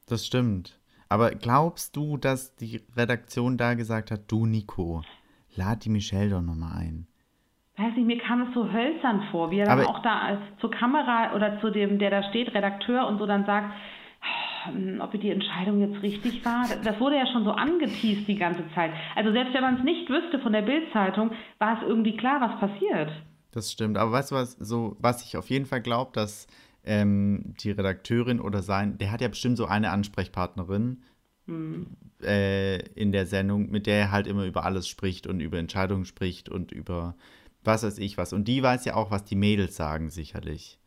Das stimmt. Aber glaubst du, dass die Redaktion da gesagt hat, du Nico, lad die Michelle doch nochmal ein? Weiß nicht, mir kam es so hölzern vor, wie er dann Aber- auch da zur Kamera oder zu dem, der da steht, Redakteur und so dann sagt, hm, ob die Entscheidung jetzt richtig war. Das- wurde ja schon so angeteased die ganze Zeit. Also selbst wenn man es nicht wüsste von der Bildzeitung, war es irgendwie klar, was passiert. Das stimmt. Aber weißt du was, so, was ich auf jeden Fall glaube, dass ähm, die Redakteurin oder sein, der hat ja bestimmt so eine Ansprechpartnerin äh, in der Sendung, mit der er halt immer über alles spricht und über Entscheidungen spricht und über was weiß ich was. Und die weiß ja auch, was die Mädels sagen, sicherlich.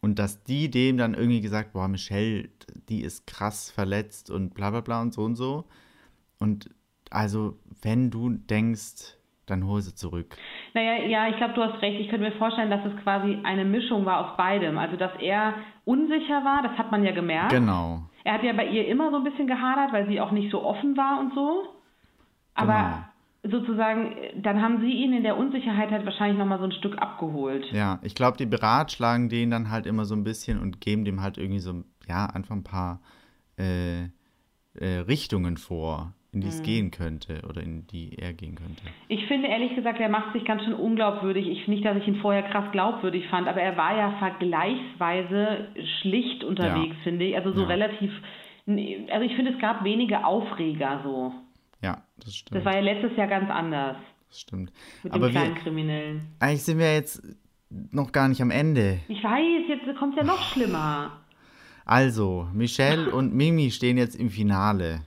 Und dass die dem dann irgendwie gesagt, boah, Michelle, die ist krass verletzt und bla bla bla und so und so. Und also, wenn du denkst, dann hol sie zurück. Naja, ja, ich glaube, du hast recht. Ich könnte mir vorstellen, dass es quasi eine Mischung war aus beidem. Also, dass er unsicher war, das hat man ja gemerkt. Genau. Er hat ja bei ihr immer so ein bisschen gehadert, weil sie auch nicht so offen war und so. Aber sozusagen, dann haben sie ihn in der Unsicherheit halt wahrscheinlich nochmal so ein Stück abgeholt. Ja, ich glaube, die beratschlagen den dann halt immer so ein bisschen und geben dem halt irgendwie so, ja, einfach ein paar äh, äh, Richtungen vor, in Mhm. die es gehen könnte oder in die er gehen könnte. Ich finde ehrlich gesagt, er macht sich ganz schön unglaubwürdig. Ich nicht, dass ich ihn vorher krass glaubwürdig fand, aber er war ja vergleichsweise schlicht unterwegs, Ja. finde ich. Also so Ja. relativ. Also ich finde, es gab wenige Aufreger so. Das stimmt. Das war ja letztes Jahr ganz anders das stimmt. mit Aber dem kleinen wir, Kriminellen. eigentlich sind wir jetzt noch gar nicht am Ende. Ich weiß, jetzt kommt es ja noch schlimmer. Also, Michelle und Mimi stehen jetzt im Finale.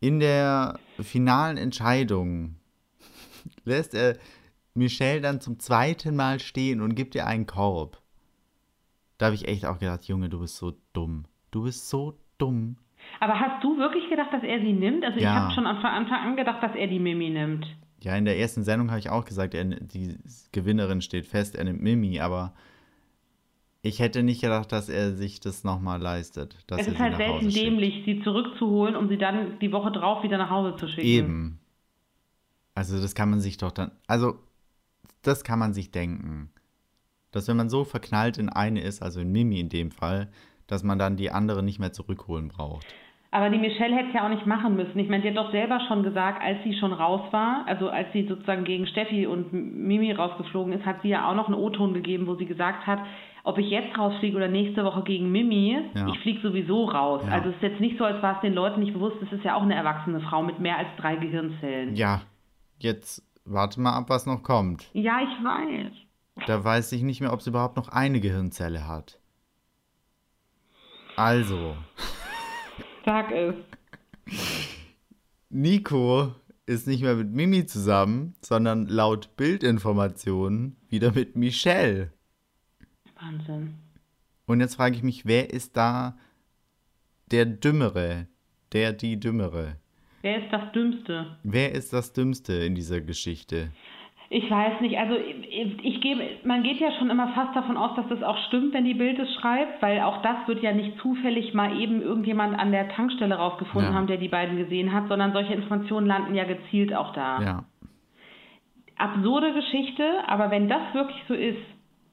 In der finalen Entscheidung lässt er Michelle dann zum zweiten Mal stehen und gibt ihr einen Korb. Da habe ich echt auch gedacht, Junge, du bist so dumm. Du bist so dumm. Aber hast du wirklich gedacht, dass er sie nimmt? Also ich Ja. habe schon von Anfang an gedacht, dass er die Mimi nimmt. Ja, in der ersten Sendung habe ich auch gesagt, er, die Gewinnerin steht fest, er nimmt Mimi, aber ich hätte nicht gedacht, dass er sich das nochmal leistet. Dass es er ist sie halt selten dämlich, sie zurückzuholen, um sie dann die Woche drauf wieder nach Hause zu schicken. Eben. Also das kann man sich doch dann, also das kann man sich denken. Dass wenn man so verknallt in eine ist, also in Mimi in dem Fall, dass man dann die andere nicht mehr zurückholen braucht. Aber die Michelle hätte es ja auch nicht machen müssen. Ich meine, die hat doch selber schon gesagt, als sie schon raus war, also als sie sozusagen gegen Steffi und Mimi rausgeflogen ist, hat sie ja auch noch einen O-Ton gegeben, wo sie gesagt hat, ob ich jetzt rausfliege oder nächste Woche gegen Mimi, Ja. ich fliege sowieso raus. Ja. Also es ist jetzt nicht so, als war es den Leuten nicht bewusst, es ist ja auch eine erwachsene Frau mit mehr als drei Gehirnzellen. Ja, jetzt warte mal ab, was noch kommt. Ja, ich weiß. Da weiß ich nicht mehr, ob sie überhaupt noch eine Gehirnzelle hat. Also, Sag es. Nico ist nicht mehr mit Mimi zusammen, sondern laut Bildinformationen wieder mit Michelle. Wahnsinn. Und jetzt frage ich mich, wer ist da der Dümmere? Der, die Dümmere? Wer ist das Dümmste? Wer ist das Dümmste in dieser Geschichte? Ich weiß nicht, also ich, ich gebe, man geht ja schon immer fast davon aus, dass das auch stimmt, wenn die Bild es schreibt, weil auch das wird ja nicht zufällig mal eben irgendjemand an der Tankstelle rausgefunden Ja. haben, der die beiden gesehen hat, sondern solche Informationen landen ja gezielt auch da. Ja. Absurde Geschichte, aber wenn das wirklich so ist,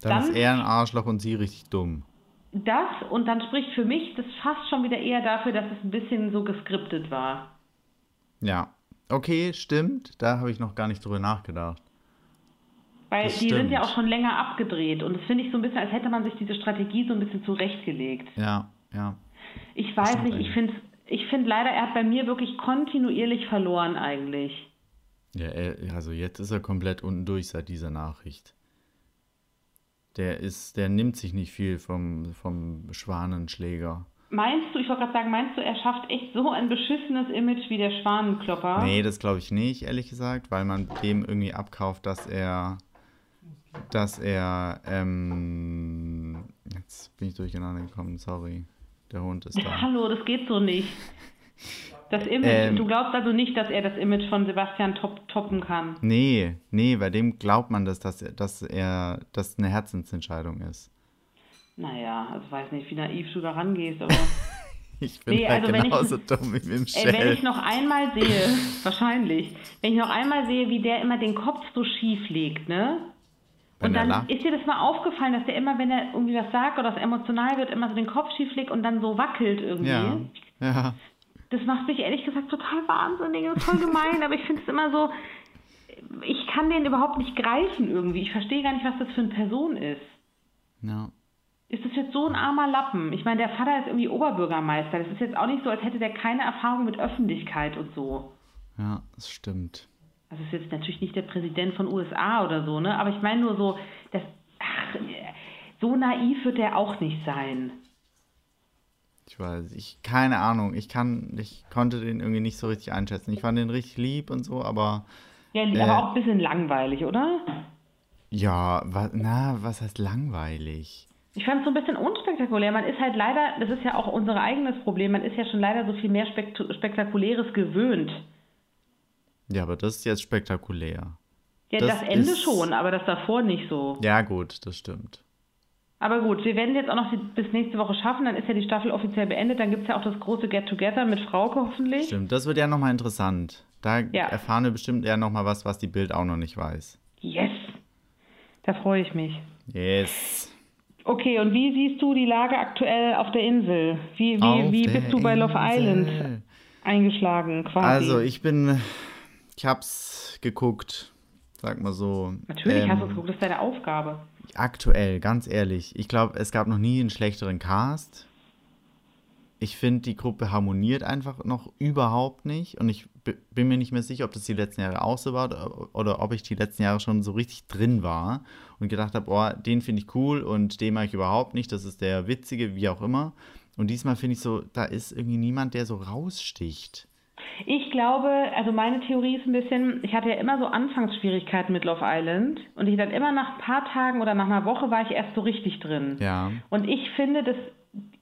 Dann, dann, ist er ein Arschloch und sie richtig dumm. das und dann spricht für mich das fast schon wieder eher dafür, dass es ein bisschen so geskriptet war. Ja. Okay, stimmt. Da habe ich noch gar nicht drüber nachgedacht. Weil Das die sind ja stimmt. auch schon länger abgedreht und das finde ich so ein bisschen, als hätte man sich diese Strategie so ein bisschen zurechtgelegt. Ja, ja. Ich weiß stimmt nicht, ich finde ich find leider, er hat bei mir wirklich kontinuierlich verloren eigentlich. Ja, er, also jetzt ist er komplett unten durch seit dieser Nachricht. Der ist, der nimmt sich nicht viel vom, vom Schwanenschläger. Meinst du, ich wollte gerade sagen, meinst du, er schafft echt so ein beschissenes Image wie der Schwanenklopper? Nee, das glaube ich nicht, ehrlich gesagt, weil man dem irgendwie abkauft, dass er, dass er, ähm, jetzt bin ich durcheinander gekommen, sorry. Der Hund ist da. Hallo, das geht so nicht. Das Image, Ähm. du glaubst also nicht, dass er das Image von Sebastian top, toppen kann. Nee, nee, bei dem glaubt man das, dass er, dass er, das eine Herzensentscheidung ist. Naja, also weiß nicht, wie naiv du da rangehst, aber. Ich bin Nee, also wenn ich- genauso dumm wie Ey, wenn Michelle. ich noch einmal sehe, wahrscheinlich, wenn ich noch einmal sehe, wie der immer den Kopf so schief legt, ne? Und dann ist dir das mal aufgefallen, dass der immer, wenn er irgendwie was sagt oder es emotional wird, immer so den Kopf schief legt und dann so wackelt irgendwie. Ja, ja. Das macht mich ehrlich gesagt total wahnsinnig und voll gemein, aber ich finde es immer so, ich kann den überhaupt nicht greifen irgendwie. Ich verstehe gar nicht, was das für eine Person ist. ja. Ist das jetzt so ein armer Lappen? Ich meine, der Vater ist irgendwie Oberbürgermeister. Das ist jetzt auch nicht so, als hätte der keine Erfahrung mit Öffentlichkeit und so. Ja, das stimmt. Also ist jetzt natürlich nicht der Präsident von USA oder so, ne? Aber ich meine nur so, das, ach, so naiv wird er auch nicht sein. Ich weiß, ich, keine Ahnung, ich kann, ich konnte den irgendwie nicht so richtig einschätzen. Ich fand den richtig lieb und so, aber Ja, Äh. aber auch ein bisschen langweilig, oder? ja, wa, na, was heißt langweilig? Ich fand es so ein bisschen unspektakulär. Man ist halt leider, das ist ja auch unser eigenes Problem, man ist ja schon leider so viel mehr Spekt Spektakuläres gewöhnt. Ja, aber das ist jetzt spektakulär. Ja, Das das, Ende ist- schon, aber das davor nicht so. Ja, gut, das stimmt. Aber gut, wir werden jetzt auch noch die, bis nächste Woche schaffen, dann ist ja die Staffel offiziell beendet, dann gibt es ja auch das große Get-Together mit Frauke hoffentlich. Stimmt, das wird ja nochmal interessant. Da Ja. erfahren wir bestimmt eher nochmal was, was die Bild auch noch nicht weiß. Yes! Da freue ich mich. Yes. Okay, und wie siehst du die Lage aktuell auf der Insel? Wie, wie, Auf wie bist du bei Love Insel. Island? eingeschlagen, quasi. Also ich bin, ich hab's geguckt, sag mal so. Natürlich hast du Ähm, es geguckt, das ist deine Aufgabe. Aktuell, ganz ehrlich, ich glaube, es gab noch nie einen schlechteren Cast. Ich finde, die Gruppe harmoniert einfach noch überhaupt nicht. Und ich bin mir nicht mehr sicher, ob das die letzten Jahre auch so war oder, oder ob ich die letzten Jahre schon so richtig drin war und gedacht habe, oh, den finde ich cool und den mag ich überhaupt nicht. Das ist der Witzige, wie auch immer. Und diesmal finde ich so, da ist irgendwie niemand, der so raussticht. Ich glaube, also meine Theorie ist ein bisschen, ich hatte ja immer so Anfangsschwierigkeiten mit Love Island und ich dann immer nach ein paar Tagen oder nach einer Woche war ich erst so richtig drin. Ja. Und ich finde das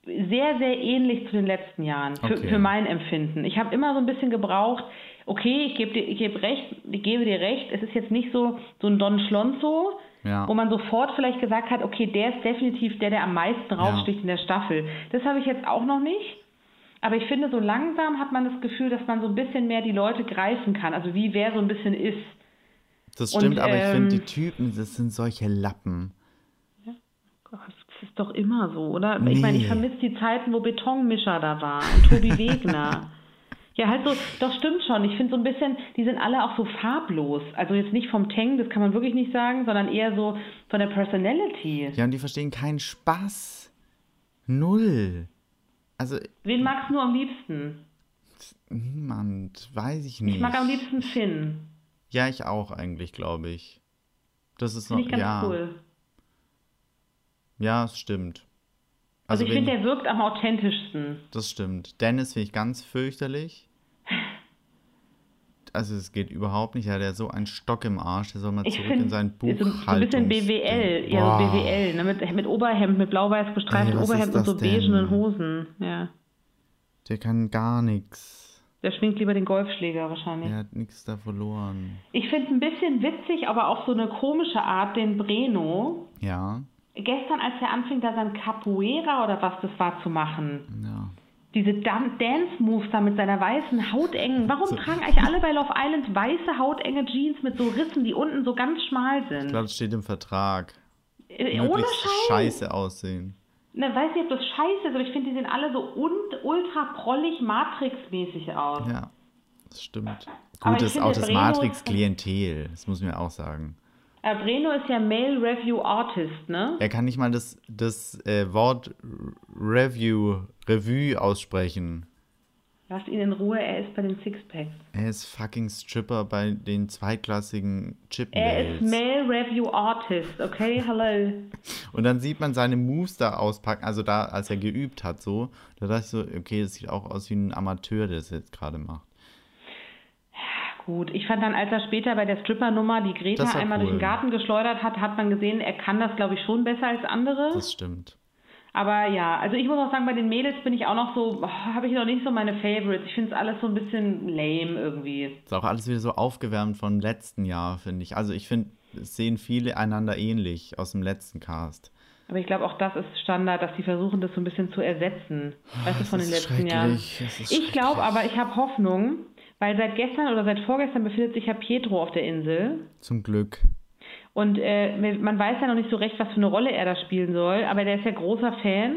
sehr, sehr ähnlich zu den letzten Jahren, für, Okay. für mein Empfinden. Ich habe immer so ein bisschen gebraucht, okay, ich gebe dir, ich gebe recht, ich gebe dir recht, es ist jetzt nicht so, so ein Don Schlonzo, Ja. wo man sofort vielleicht gesagt hat, okay, der ist definitiv der, der am meisten raussticht in der Staffel. Das habe ich jetzt auch noch nicht. Aber ich finde, so langsam hat man das Gefühl, dass man so ein bisschen mehr die Leute greifen kann. Also wie wer so ein bisschen ist. Das Und, stimmt, aber ich finde, die ähm, Typen, das sind solche Lappen. Gott, Das ist doch immer so, oder? Ich meine, ich Nee. vermisse die Zeiten, wo Betonmischer da war und Tobi Wegner. Ja, halt so, doch stimmt schon. Ich finde so ein bisschen, die sind alle auch so farblos. Also jetzt nicht vom Tang, das kann man wirklich nicht sagen, sondern eher so von der Personality. Ja, und die verstehen keinen Spaß. Null. Also, Wen magst du nur am liebsten? niemand, weiß ich nicht. Ich mag am liebsten Finn. Ja, ich auch eigentlich, glaube ich. Das ist noch, ich ganz ja. cool. Ja, es stimmt. Also, ich wen- finde, der wirkt am authentischsten. das stimmt. Dennis finde ich ganz fürchterlich. Also es geht überhaupt nicht. Ja, der hat so einen Stock im Arsch. Der soll mal Ich zurück finde, in sein so, Buch so ein bisschen BWL, ja, so BWL, ne? mit, mit Oberhemd, mit blau-weiß gestreiftem Oberhemd und so beigenen Hosen. Ja. Der kann gar nichts. Der schwingt lieber den Golfschläger wahrscheinlich. Der hat nichts da verloren. Ich finde ein bisschen witzig, aber auch so eine komische Art, den Breno. Ja, Gestern, als er anfing, da sein Capoeira oder was das war zu machen. ja. Diese Dan Dance-Moves da mit seiner weißen hautengen. Warum tragen eigentlich alle bei Love Island weiße hautenge Jeans mit so Rissen, die unten so ganz schmal Ich sind? glaube, das steht im Vertrag. Äh, Ohne Scheiß. scheiße aussehen. Na, weiß nicht, ob das scheiße ist, aber ich finde, die sehen alle so un ultra prollig Matrix-mäßig aus. Ja, das stimmt. Gut, ich das ist auch das Matrix-Klientel. Das muss man auch sagen. Äh, Breno ist ja Male Review Artist, ne? Er kann nicht mal das, das äh, Wort Review, Revue aussprechen. Lass ihn in Ruhe, er ist bei den Sixpacks. Er ist fucking Stripper bei den zweitklassigen Er ist. Male Review Artist, okay? Hello. Und dann sieht man seine Moves da auspacken, also da, als er geübt hat, so. Da dachte ich so, okay, das sieht auch aus wie ein Amateur, der das jetzt gerade macht. Gut, ich fand dann, als er später bei der Stripper-Nummer die Greta einmal durch cool. den Garten geschleudert hat, hat man gesehen, er kann das, glaube ich, schon besser als andere. Das stimmt. Aber ja, also ich muss auch sagen, bei den Mädels bin ich auch noch so, oh, habe ich noch nicht so meine Favorites. Ich finde es alles so ein bisschen lame irgendwie. Ist auch alles wieder so aufgewärmt von letzten Jahr, finde ich. Also ich finde, es sehen viele einander ähnlich aus dem letzten Cast. Aber ich glaube, auch das ist Standard, dass sie versuchen, das so ein bisschen zu ersetzen. Weißt du, von den letzten Jahren. Ich glaube aber, ich habe Hoffnung, weil seit gestern oder seit vorgestern befindet sich ja Pietro auf der Insel. Zum Glück. Und äh, man weiß ja noch nicht so recht, was für eine Rolle er da spielen soll, aber der ist ja großer Fan.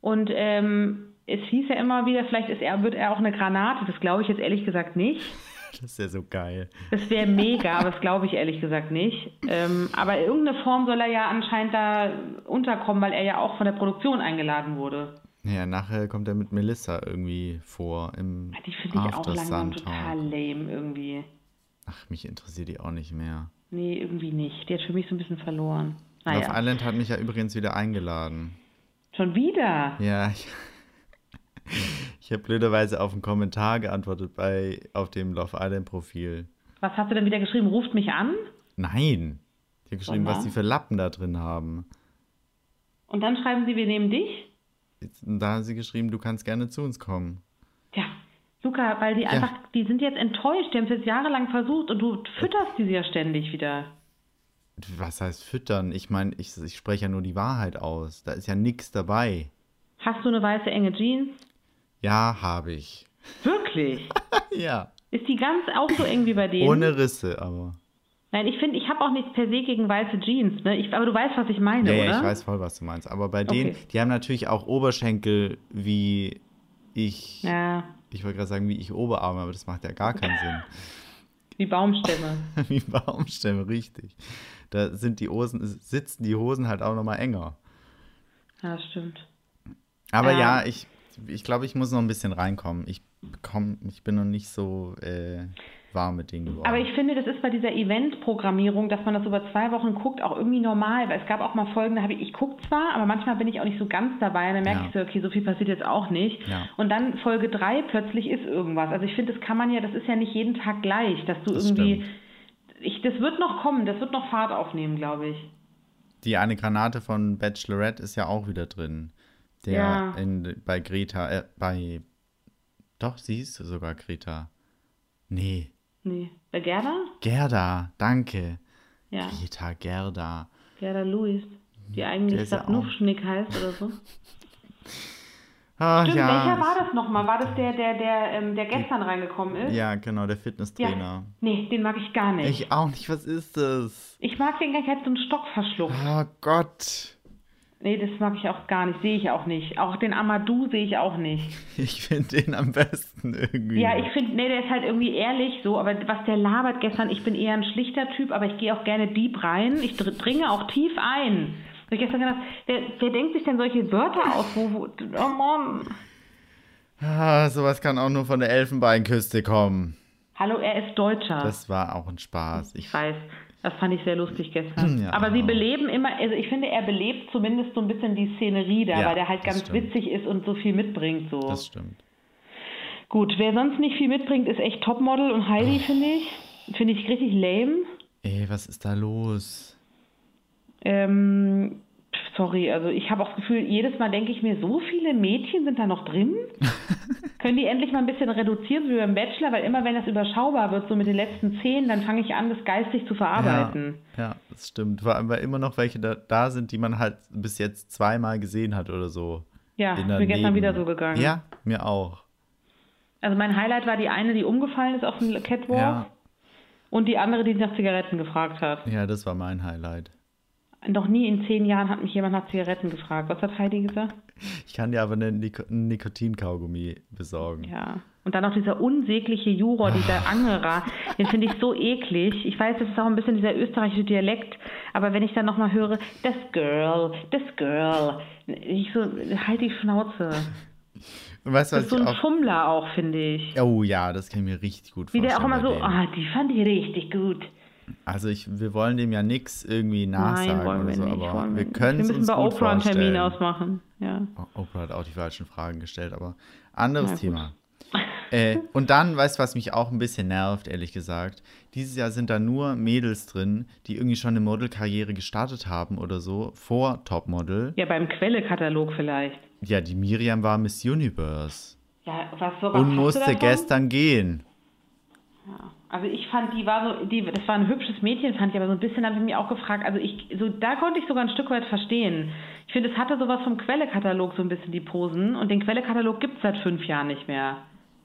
Und ähm, es hieß ja immer wieder, vielleicht ist er, wird er auch eine Granate. Das glaube ich jetzt ehrlich gesagt nicht. Das ist ja so geil. Das wäre mega, aber das glaube ich ehrlich gesagt nicht. Ähm, aber in irgendeine Form soll er ja anscheinend da unterkommen, weil er ja auch von der Produktion eingeladen wurde. Ja, nachher kommt er mit Melissa irgendwie vor im Die finde ich auch langsam total lame irgendwie. Ach, mich interessiert die auch nicht mehr. Nee, irgendwie nicht. Die hat für mich so ein bisschen verloren. Love Naja, Island hat mich ja übrigens wieder eingeladen. schon wieder. Ja, ich, ich habe blöderweise auf einen Kommentar geantwortet bei auf dem Love Island Profil. Was hast du denn wieder geschrieben? Ruft mich an? Nein. Ich habe geschrieben, was Sondern? die für Lappen da drin haben. Und dann schreiben sie, wir nehmen dich? Da haben sie geschrieben, du kannst gerne zu uns kommen. Ja, Luca, weil die einfach, die sind jetzt enttäuscht, die haben es jetzt jahrelang versucht und du fütterst die ja ständig wieder. Was heißt füttern? Ich meine, ich, ich spreche ja nur die Wahrheit aus. Da ist ja nichts dabei. Hast du eine weiße enge Jeans? Ja, habe ich. Wirklich? ja. Ist die ganz auch so eng wie bei denen? Ohne Risse, aber. Nein, ich finde, ich habe auch nichts per se gegen weiße Jeans, ne? Ich, aber du weißt, was ich meine, Ja, oder? ja, ich weiß voll, was du meinst. Aber bei denen, Okay. die haben natürlich auch Oberschenkel wie ich. Ja. ich wollte gerade sagen, wie ich Oberarme, aber das macht ja gar keinen Sinn. Wie Baumstämme. wie Baumstämme, richtig. Da sind die Hosen, sitzen die Hosen halt auch nochmal enger. Ja, stimmt. Aber Ja. ja, ich, ich glaube, ich muss noch ein bisschen reinkommen. Ich komm, ich bin noch nicht so äh, warm mit denen geworden. Aber ich finde, das ist bei dieser Event-Programmierung, dass man das über zwei Wochen guckt, auch irgendwie normal. Weil es gab auch mal Folgen, da habe ich, ich gucke zwar, aber manchmal bin ich auch nicht so ganz dabei. Und dann merke Ja. ich so, okay, so viel passiert jetzt auch nicht. Ja. Und dann Folge drei plötzlich ist irgendwas. Also ich finde, das kann man ja, das ist ja nicht jeden Tag gleich, dass du Das irgendwie. stimmt. Ich, das wird noch kommen, das wird noch Fahrt aufnehmen, glaube ich. Die eine Granate von Bachelorette ist ja auch wieder drin. Der Ja. in, bei Greta, äh, bei. Doch, sie ist sogar Greta. Nee. Nee. Bei Gerda? Gerda, danke. Ja. Greta, Gerda. Gerda Lewis. Die eigentlich ist ja Sapnufschnick heißt oder so. Ah, Stimmt, ja. welcher war das nochmal? War das der, der, der, ähm, der gestern reingekommen ist? Ja, genau, der Fitnesstrainer. Nee, den mag ich gar nicht. Ich auch nicht, was ist das? Ich mag den gar nicht, der hat so einen Stock verschluckt. Oh Gott. Nee, das mag ich auch gar nicht, sehe ich auch nicht. Auch den Amadou sehe ich auch nicht. Ich finde den am besten irgendwie. Ja, ich finde, nee, der ist halt irgendwie ehrlich so, aber was der labert gestern, ich bin eher ein schlichter Typ, aber ich gehe auch gerne deep rein. Ich dr- dringe auch tief ein. Hab ich gestern gedacht, wer, wer denkt sich denn solche Wörter aus? Wo, wo, oh Mann. Ah, sowas kann auch nur von der Elfenbeinküste kommen. Hallo, er ist Deutscher. Das war auch ein Spaß. Ich, ich weiß. Das fand ich sehr lustig gestern. Ja. Aber sie beleben immer, also ich finde, er belebt zumindest so ein bisschen die Szenerie da, Ja, weil der halt ganz stimmt. witzig ist und so viel mitbringt. So. das stimmt. Gut, wer sonst nicht viel mitbringt, ist echt Topmodel und Heidi, finde ich. Finde ich richtig lame. Ey, was ist da los? Ähm, sorry, also ich habe auch das Gefühl, jedes Mal denke ich mir, so viele Mädchen sind da noch drin? Können die endlich mal ein bisschen reduzieren, wie beim Bachelor? Weil immer wenn das überschaubar wird, so mit den letzten zehn, dann fange ich an, das geistig zu verarbeiten. Ja, ja, das stimmt. Vor allem, weil immer noch welche da, da sind, die man halt bis jetzt zweimal gesehen hat oder so. Ja, ist mir gestern wieder so gegangen. Ja, mir auch. Also mein Highlight war die eine, die umgefallen ist auf dem Catwalk Ja, und die andere, die nach Zigaretten gefragt hat. ja, das war mein Highlight. Noch nie in zehn Jahren hat mich jemand nach Zigaretten gefragt. Was hat Heidi gesagt? Ich kann dir aber einen Nik Nikotinkaugummi besorgen. Ja. Und dann noch dieser unsägliche Juror, dieser Angerer, den finde ich so eklig. Ich weiß, das ist auch ein bisschen dieser österreichische Dialekt, aber wenn ich dann nochmal höre, das Girl, das Girl, ich so, halt die Schnauze. Und weißt du, Das was ist so ein auch. Fummler auch, finde ich. Oh ja, das kann ich mir richtig gut Wie vorstellen. der auch immer so, ah, die fand ich richtig gut. Also ich, wir wollen dem ja nichts irgendwie nachsagen Nein, wollen oder wir so, nicht. aber wir können es Wir uns müssen bei gut Oprah einen Termin ausmachen. Ja. Oprah hat auch die falschen Fragen gestellt, aber anderes gut. Thema. Äh, und dann, weißt du, was mich auch ein bisschen nervt, ehrlich gesagt? Dieses Jahr sind da nur Mädels drin, die irgendwie schon eine Modelkarriere gestartet haben oder so, vor Topmodel. ja, beim Quellekatalog vielleicht. Ja, die Miriam war Miss Universe Ja, was, was und musste gestern gehen. Also ich fand, die war so, die, das war ein hübsches Mädchen, fand ich, aber so ein bisschen habe ich mich auch gefragt, also ich, so, da konnte ich sogar ein Stück weit verstehen. Ich finde, es hatte sowas vom Quellekatalog so ein bisschen die Posen und den Quellekatalog gibt es seit fünf Jahren nicht mehr.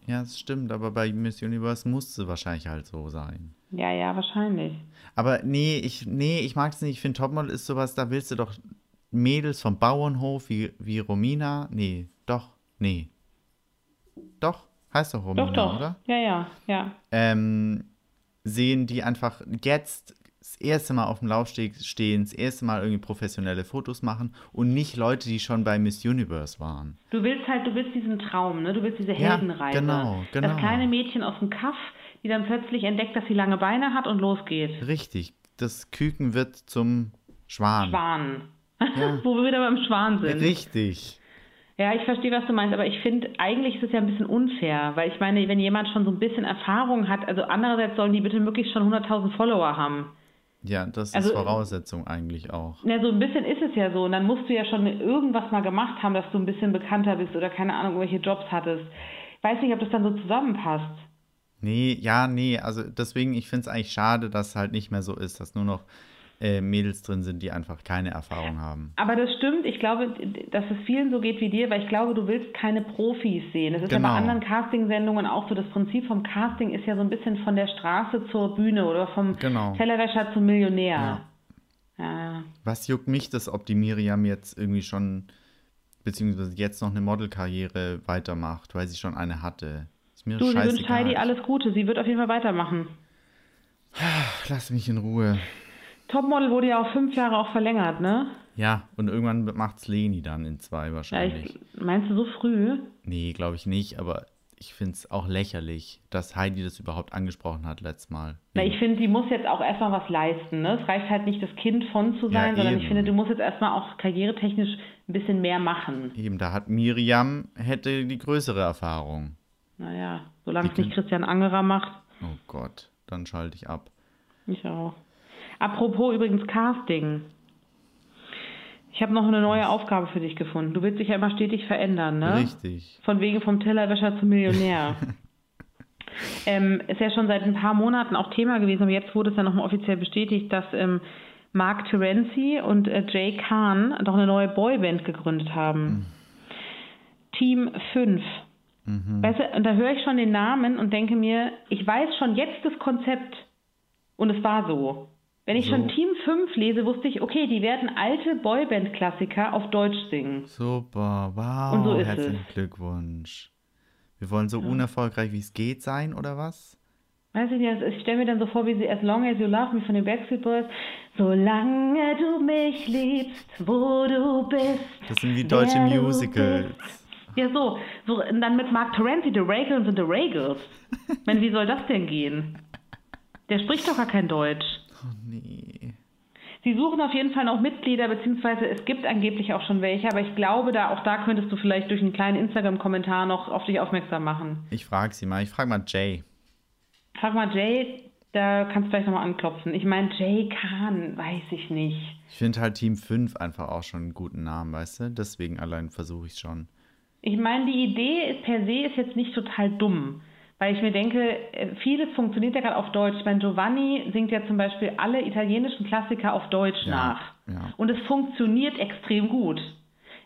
Ja, das stimmt, aber bei Miss Universe musste wahrscheinlich halt so sein. Ja, ja, wahrscheinlich. Aber nee, ich, nee, ich mag es nicht. Ich finde, Topmodel ist sowas, da willst du doch Mädels vom Bauernhof wie, wie Romina. Nee, doch, nee. Doch, heißt doch Romina, Doch, doch. oder? Ja, ja, ja. Ähm, sehen, die einfach jetzt das erste Mal auf dem Laufsteg stehen, das erste Mal irgendwie professionelle Fotos machen und nicht Leute, die schon bei Miss Universe waren. Du willst halt, du willst diesen Traum, ne? Du willst diese Ja, Heldenreise. genau, genau. Das kleine Mädchen aus dem Kaff, die dann plötzlich entdeckt, dass sie lange Beine hat und losgeht. Richtig, das Küken wird zum Schwan. Schwan. Ja. Wo wir wieder beim Schwan sind. Richtig. Ja, ich verstehe, was du meinst, aber ich finde, eigentlich ist es ja ein bisschen unfair, weil ich meine, wenn jemand schon so ein bisschen Erfahrung hat, also andererseits sollen die bitte möglichst schon 100.000 Follower haben. Ja, das Also- ist Voraussetzung eigentlich auch. Na, so ein bisschen ist es ja so. Und dann musst du ja schon irgendwas mal gemacht haben, dass du ein bisschen bekannter bist oder keine Ahnung, irgendwelche Jobs hattest. Ich weiß nicht, ob das dann so zusammenpasst. Nee, ja, nee, also deswegen, ich finde es eigentlich schade, dass es halt nicht mehr so ist, dass nur noch äh, Mädels drin sind, die einfach keine Erfahrung haben. Aber das stimmt. Ich glaube, dass es vielen so geht wie dir, weil ich glaube, du willst keine Profis sehen. Das ist ja Genau. bei anderen Casting-Sendungen auch so. Das Prinzip vom Casting ist ja so ein bisschen von der Straße zur Bühne oder vom Genau. Tellerwäscher zum Millionär. Ja. ja. Was juckt mich das, ob die Miriam jetzt irgendwie schon, beziehungsweise jetzt noch eine Modelkarriere weitermacht, weil sie schon eine hatte? Ist mir Du, sie wünscht scheißegal. Heidi alles Gute. Sie wird auf jeden Fall weitermachen. Lass mich in Ruhe. Topmodel wurde ja auf fünf Jahre auch verlängert, ne? Ja, und irgendwann macht's Leni dann in zwei Ja, wahrscheinlich. ich, meinst du so früh? Nee, glaube ich nicht, aber ich finde es auch lächerlich, dass Heidi das überhaupt angesprochen hat letztes Mal. Na, ich finde, die muss jetzt auch erstmal was leisten. Ne? Es reicht halt nicht, das Kind von zu Ja, sein, sondern ich finde, du musst jetzt erstmal auch karrieretechnisch ein bisschen mehr machen. Eben, da hat Miriam hätte die größere Erfahrung. Naja, solange es nicht Christian Angerer macht, Oh Gott, dann schalte ich ab. ich auch. Apropos übrigens Casting. Ich habe noch eine neue Aufgabe für dich gefunden. Du willst dich ja immer stetig verändern, ne? Richtig. Von wegen vom Tellerwäscher zum Millionär. ähm, ist ja schon seit ein paar Monaten auch Thema gewesen, aber jetzt wurde es ja nochmal offiziell bestätigt, dass ähm, Mark Terenzi und äh, Jay Kahn doch eine neue Boyband gegründet haben. Team 5. Weißt du, und da höre ich schon den Namen und denke mir, ich weiß schon jetzt das Konzept. Und es war so. Wenn ich So. schon Team 5 lese, wusste ich, okay, die werden alte Boyband-Klassiker auf Deutsch singen. Super, wow, Und so ist herzlichen Glückwunsch. Wir wollen so unerfolgreich wie es geht sein, oder was? Weiß ich nicht, ich stelle mir dann so vor, wie sie As Long As You Love Me von den Backstreet Boys. Solange du mich liebst, wo du bist. Das sind wie deutsche Musicals. Ja, so. so. Und dann mit Mark Terenzi, The Regals und The Regals. Ich meine, wie soll das denn gehen? Der spricht doch gar kein Deutsch. Oh nee. Sie suchen auf jeden Fall noch Mitglieder, beziehungsweise es gibt angeblich auch schon welche, aber ich glaube, da auch da könntest du vielleicht durch einen kleinen Instagram-Kommentar noch auf dich aufmerksam machen. Ich frage sie mal. Ich frage mal Jay. Frag mal Jay, da kannst du vielleicht nochmal anklopfen. Ich meine, Jay Kahn, weiß ich nicht. Ich finde halt Team 5 einfach auch schon einen guten Namen, weißt du? Deswegen allein versuche ich schon. Ich meine, die Idee ist per se ist jetzt nicht total dumm, weil ich mir denke, äh, vieles funktioniert ja gerade auf Deutsch. Ich meine, Giovanni singt ja zum Beispiel alle italienischen Klassiker auf Deutsch Ja, nach. ja. Und es funktioniert extrem gut.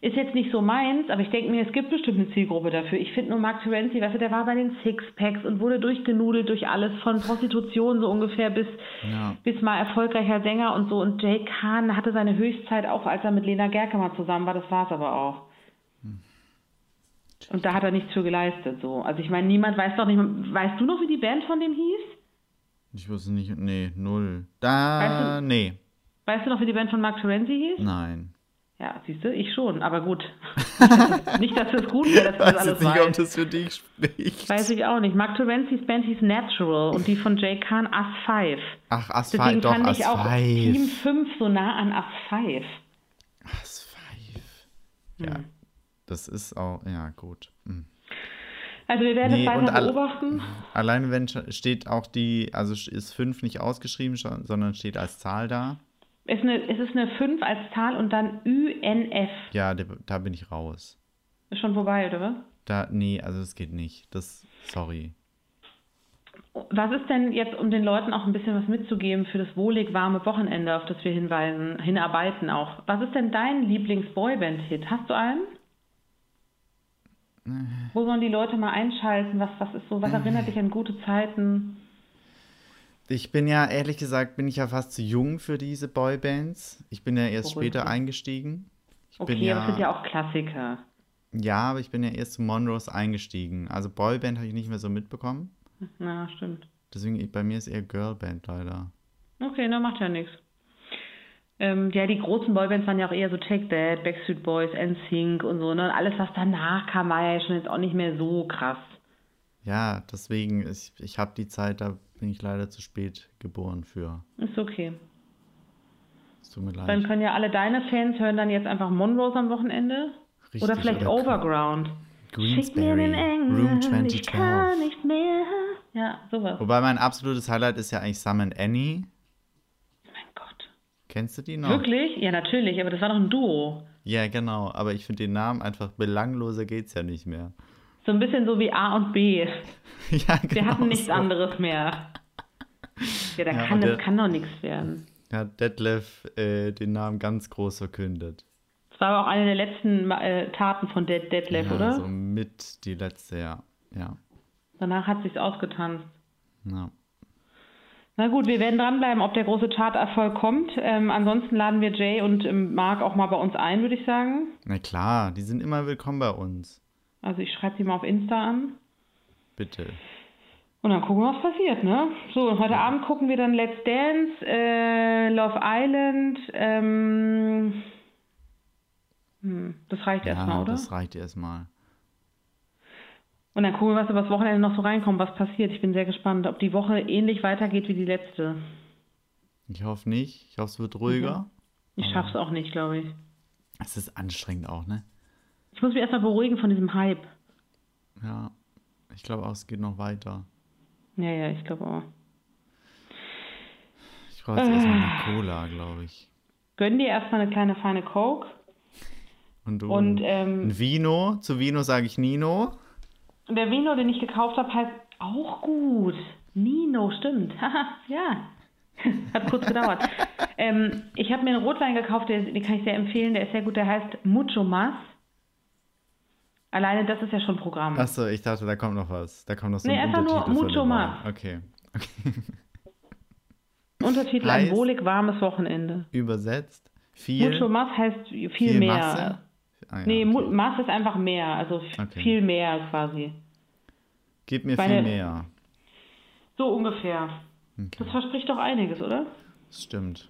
Ist jetzt nicht so meins, aber ich denke mir, es gibt bestimmt eine Zielgruppe dafür. Ich finde nur Mark Terenzi, weißt du, der war bei den Sixpacks und wurde durchgenudelt durch alles, von Prostitution so ungefähr bis, Ja. bis mal erfolgreicher Sänger und so. Und Jay Kahn hatte seine Höchstzeit auch, als er mit Lena Gerke mal zusammen war. Das war es aber auch. Und da hat er nichts für geleistet. So. Also ich meine, niemand weiß doch nicht, weißt du noch, wie die Band von dem hieß? Ich wusste nicht, nee, null. Da, Weißt du- nee, Weißt du noch, wie die Band von Mark Terenzi hieß? nein. Ja, siehst du, ich schon, aber gut. nicht, dass es gut wäre, dass Ich du das weiß alles jetzt nicht, ob das für dich spricht. Weiß ich auch nicht. Mark Terenzis Band hieß Natural und die von Jay Khan As 5. Ach, Deswegen Asphalt, doch, fand ich auch Team Asphalt. 5 so nah an As 5. Asphalt. Ja, Hm. Das ist auch, ja, gut. Hm. Also wir werden Nee, es und weiter beobachten. Alleine wenn steht auch die, also ist 5 nicht ausgeschrieben, sondern steht als Zahl da. Es ist, eine, es ist eine 5 als Zahl und dann UNF. Ja, da, bin ich raus. Ist schon vorbei, oder was? Da, nee, also das geht nicht. Das, sorry. Was ist denn jetzt, um den Leuten auch ein bisschen was mitzugeben für das wohlig warme Wochenende, auf das wir hinweisen, hinarbeiten auch? Was ist denn dein Lieblings-Boyband-Hit? Hast du einen? Wo sollen die Leute mal einschalten? Was, was ist so, was erinnert dich an gute Zeiten? Ich bin ja, ehrlich gesagt, bin ich ja fast zu jung für diese Boybands. Ich bin ja erst Beruhig später eingestiegen. Ich bin Okay, aber es sind ja, ja auch Klassiker. ja, aber ich bin ja erst zu Monrose eingestiegen. Also Boyband habe ich nicht mehr so mitbekommen. Na, stimmt. Deswegen, bei mir ist eher Girlband leider. Okay, na, macht ja nichts. Ähm, ja, die großen Boybands waren ja auch eher so Take That, Backstreet Boys, NSYNC und so. Ne? Und alles, was danach kam, war ja schon jetzt auch nicht mehr so krass. Ja, deswegen, ich, ich habe die Zeit, da bin ich leider zu spät geboren für. Ist okay. Es tut mir Dann leid. können ja alle deine Fans hören dann jetzt einfach Monrose am Wochenende. Richtig, oder vielleicht oder Overground. Schick mir den Greensbury, Engel, Room ich kann 2012. nicht mehr. Ja, sowas. Wobei mein absolutes Highlight ist ja eigentlich Sam and Annie. Kennst du die noch? Wirklich? Ja, natürlich, aber das war doch ein Duo. Ja, genau. Aber ich finde den Namen einfach belangloser geht's ja nicht mehr. So ein bisschen so wie A und B. ja, genau. Wir hatten nichts so. anderes mehr. Ja, da Ja, kann, das kann doch nichts werden. Hat Detlef äh, den Namen ganz groß verkündet. Das war aber auch eine der letzten äh, Taten von Dead Detlef, ja, oder? So mit die letzte, ja. Ja. Danach hat sich's ausgetanzt. ja. Na gut, wir werden dranbleiben, ob der große Charterfolg kommt. Ähm, ansonsten laden wir Jay und ähm, Mark auch mal bei uns ein, würde ich sagen. Na klar, die sind immer willkommen bei uns. Also ich schreibe sie mal auf Insta an. Bitte. Und dann gucken wir, was passiert, ne? So, und heute Abend gucken wir dann Let's Dance, äh, Love Island, ähm, hm, das reicht erstmal, Ja, oder? das reicht erstmal. Und dann gucken wir, was über das Wochenende noch so reinkommt, was passiert. Ich bin sehr gespannt, ob die Woche ähnlich weitergeht wie die letzte. Ich hoffe nicht. Ich hoffe, es wird ruhiger. Ich schaff's auch nicht, glaube ich. Es ist anstrengend auch, ne? Ich muss mich erstmal beruhigen von diesem Hype. Ja. Ich glaube auch, es geht noch weiter. Ja, ja, ich glaube auch. Ich brauche jetzt erstmal Ah. eine Cola, glaube ich. Gönn dir erstmal eine kleine feine Coke. Und du? Und ähm, ein Vino. Zu Vino sage ich Nino. Der Vino, den ich gekauft habe, heißt auch gut. Nino, stimmt. Ja. Hat kurz gedauert. ähm, ich habe mir einen Rotwein gekauft, den kann ich sehr empfehlen. Der ist sehr gut. Der heißt Mucho Mas. Alleine das ist ja schon Programm. Achso, ich dachte, da kommt noch was. Da kommt noch so Nee, ein einfach nur Mucho Mas. Wein. Okay. Untertitel heißt- ein wohlig warmes Wochenende. Übersetzt. Viel. Mucho Mas heißt viel, viel mehr. Masse? Ah, ja, Nee, okay. Mas ist einfach mehr, also Okay. viel mehr quasi. Gib mir meine- viel mehr. So ungefähr. Das verspricht doch einiges, oder? Das stimmt.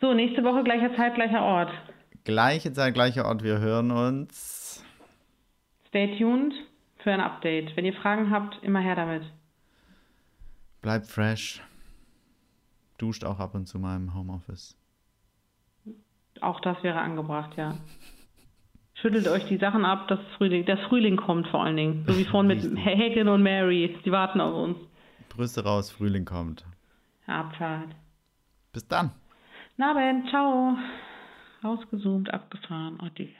So, nächste Woche gleicher Zeit, gleicher Ort. Gleiche Zeit, gleicher Ort. Wir hören uns. Stay tuned für ein Update. Wenn ihr Fragen habt, immer her damit. Bleibt fresh. Duscht auch ab und zu mal im Homeoffice. Auch das wäre angebracht, ja. Schüttelt euch die Sachen ab, dass Frühling, das Frühling kommt vor allen Dingen. So wie vorhin mit. Hagen und Mary. Die warten auf uns. Brüste raus, Frühling kommt. Abfahrt. Bis dann. Na, Ben, ciao. Rausgezoomt, abgefahren. Adi.